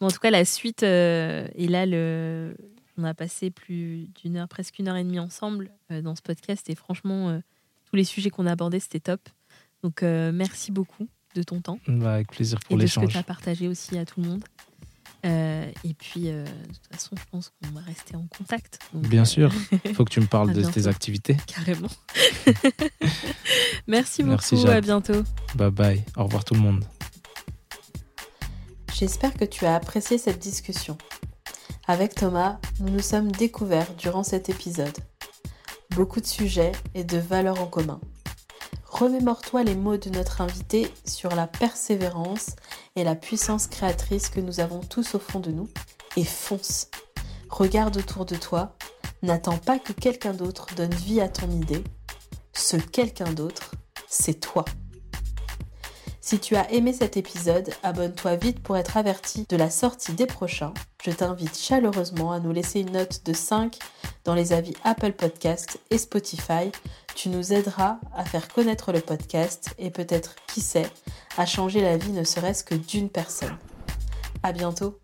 Bon, en tout cas, la suite, euh, et là, le... on a passé plus d'une heure, presque une heure et demie ensemble euh, dans ce podcast. Et franchement, euh, tous les sujets qu'on a abordés, c'était top. Donc, euh, merci beaucoup de ton temps Bah, avec plaisir pour et de ce que l'échange. tu as partagé aussi à tout le monde. Euh, et puis, euh, de toute façon, je pense qu'on va rester en contact. Donc, Bien sûr. Il faut que tu me parles de tes activités. Carrément. merci Merci, beaucoup. Jade. À bientôt. Bye bye. Au revoir tout le monde. J'espère que tu as apprécié cette discussion. Avec Thomas, nous nous sommes découverts durant cet épisode. Beaucoup de sujets et de valeurs en commun. Remémore-toi les mots de notre invité sur la persévérance et la puissance créatrice que nous avons tous au fond de nous et fonce. Regarde autour de toi, n'attends pas que quelqu'un d'autre donne vie à ton idée. Ce quelqu'un d'autre, c'est toi. Si tu as aimé cet épisode, abonne-toi vite pour être averti de la sortie des prochains. Je t'invite chaleureusement à nous laisser une note de 5 dans les avis Apple Podcast et Spotify. Tu nous aideras à faire connaître le podcast et peut-être, qui sait, à changer la vie ne serait-ce que d'une personne. À bientôt!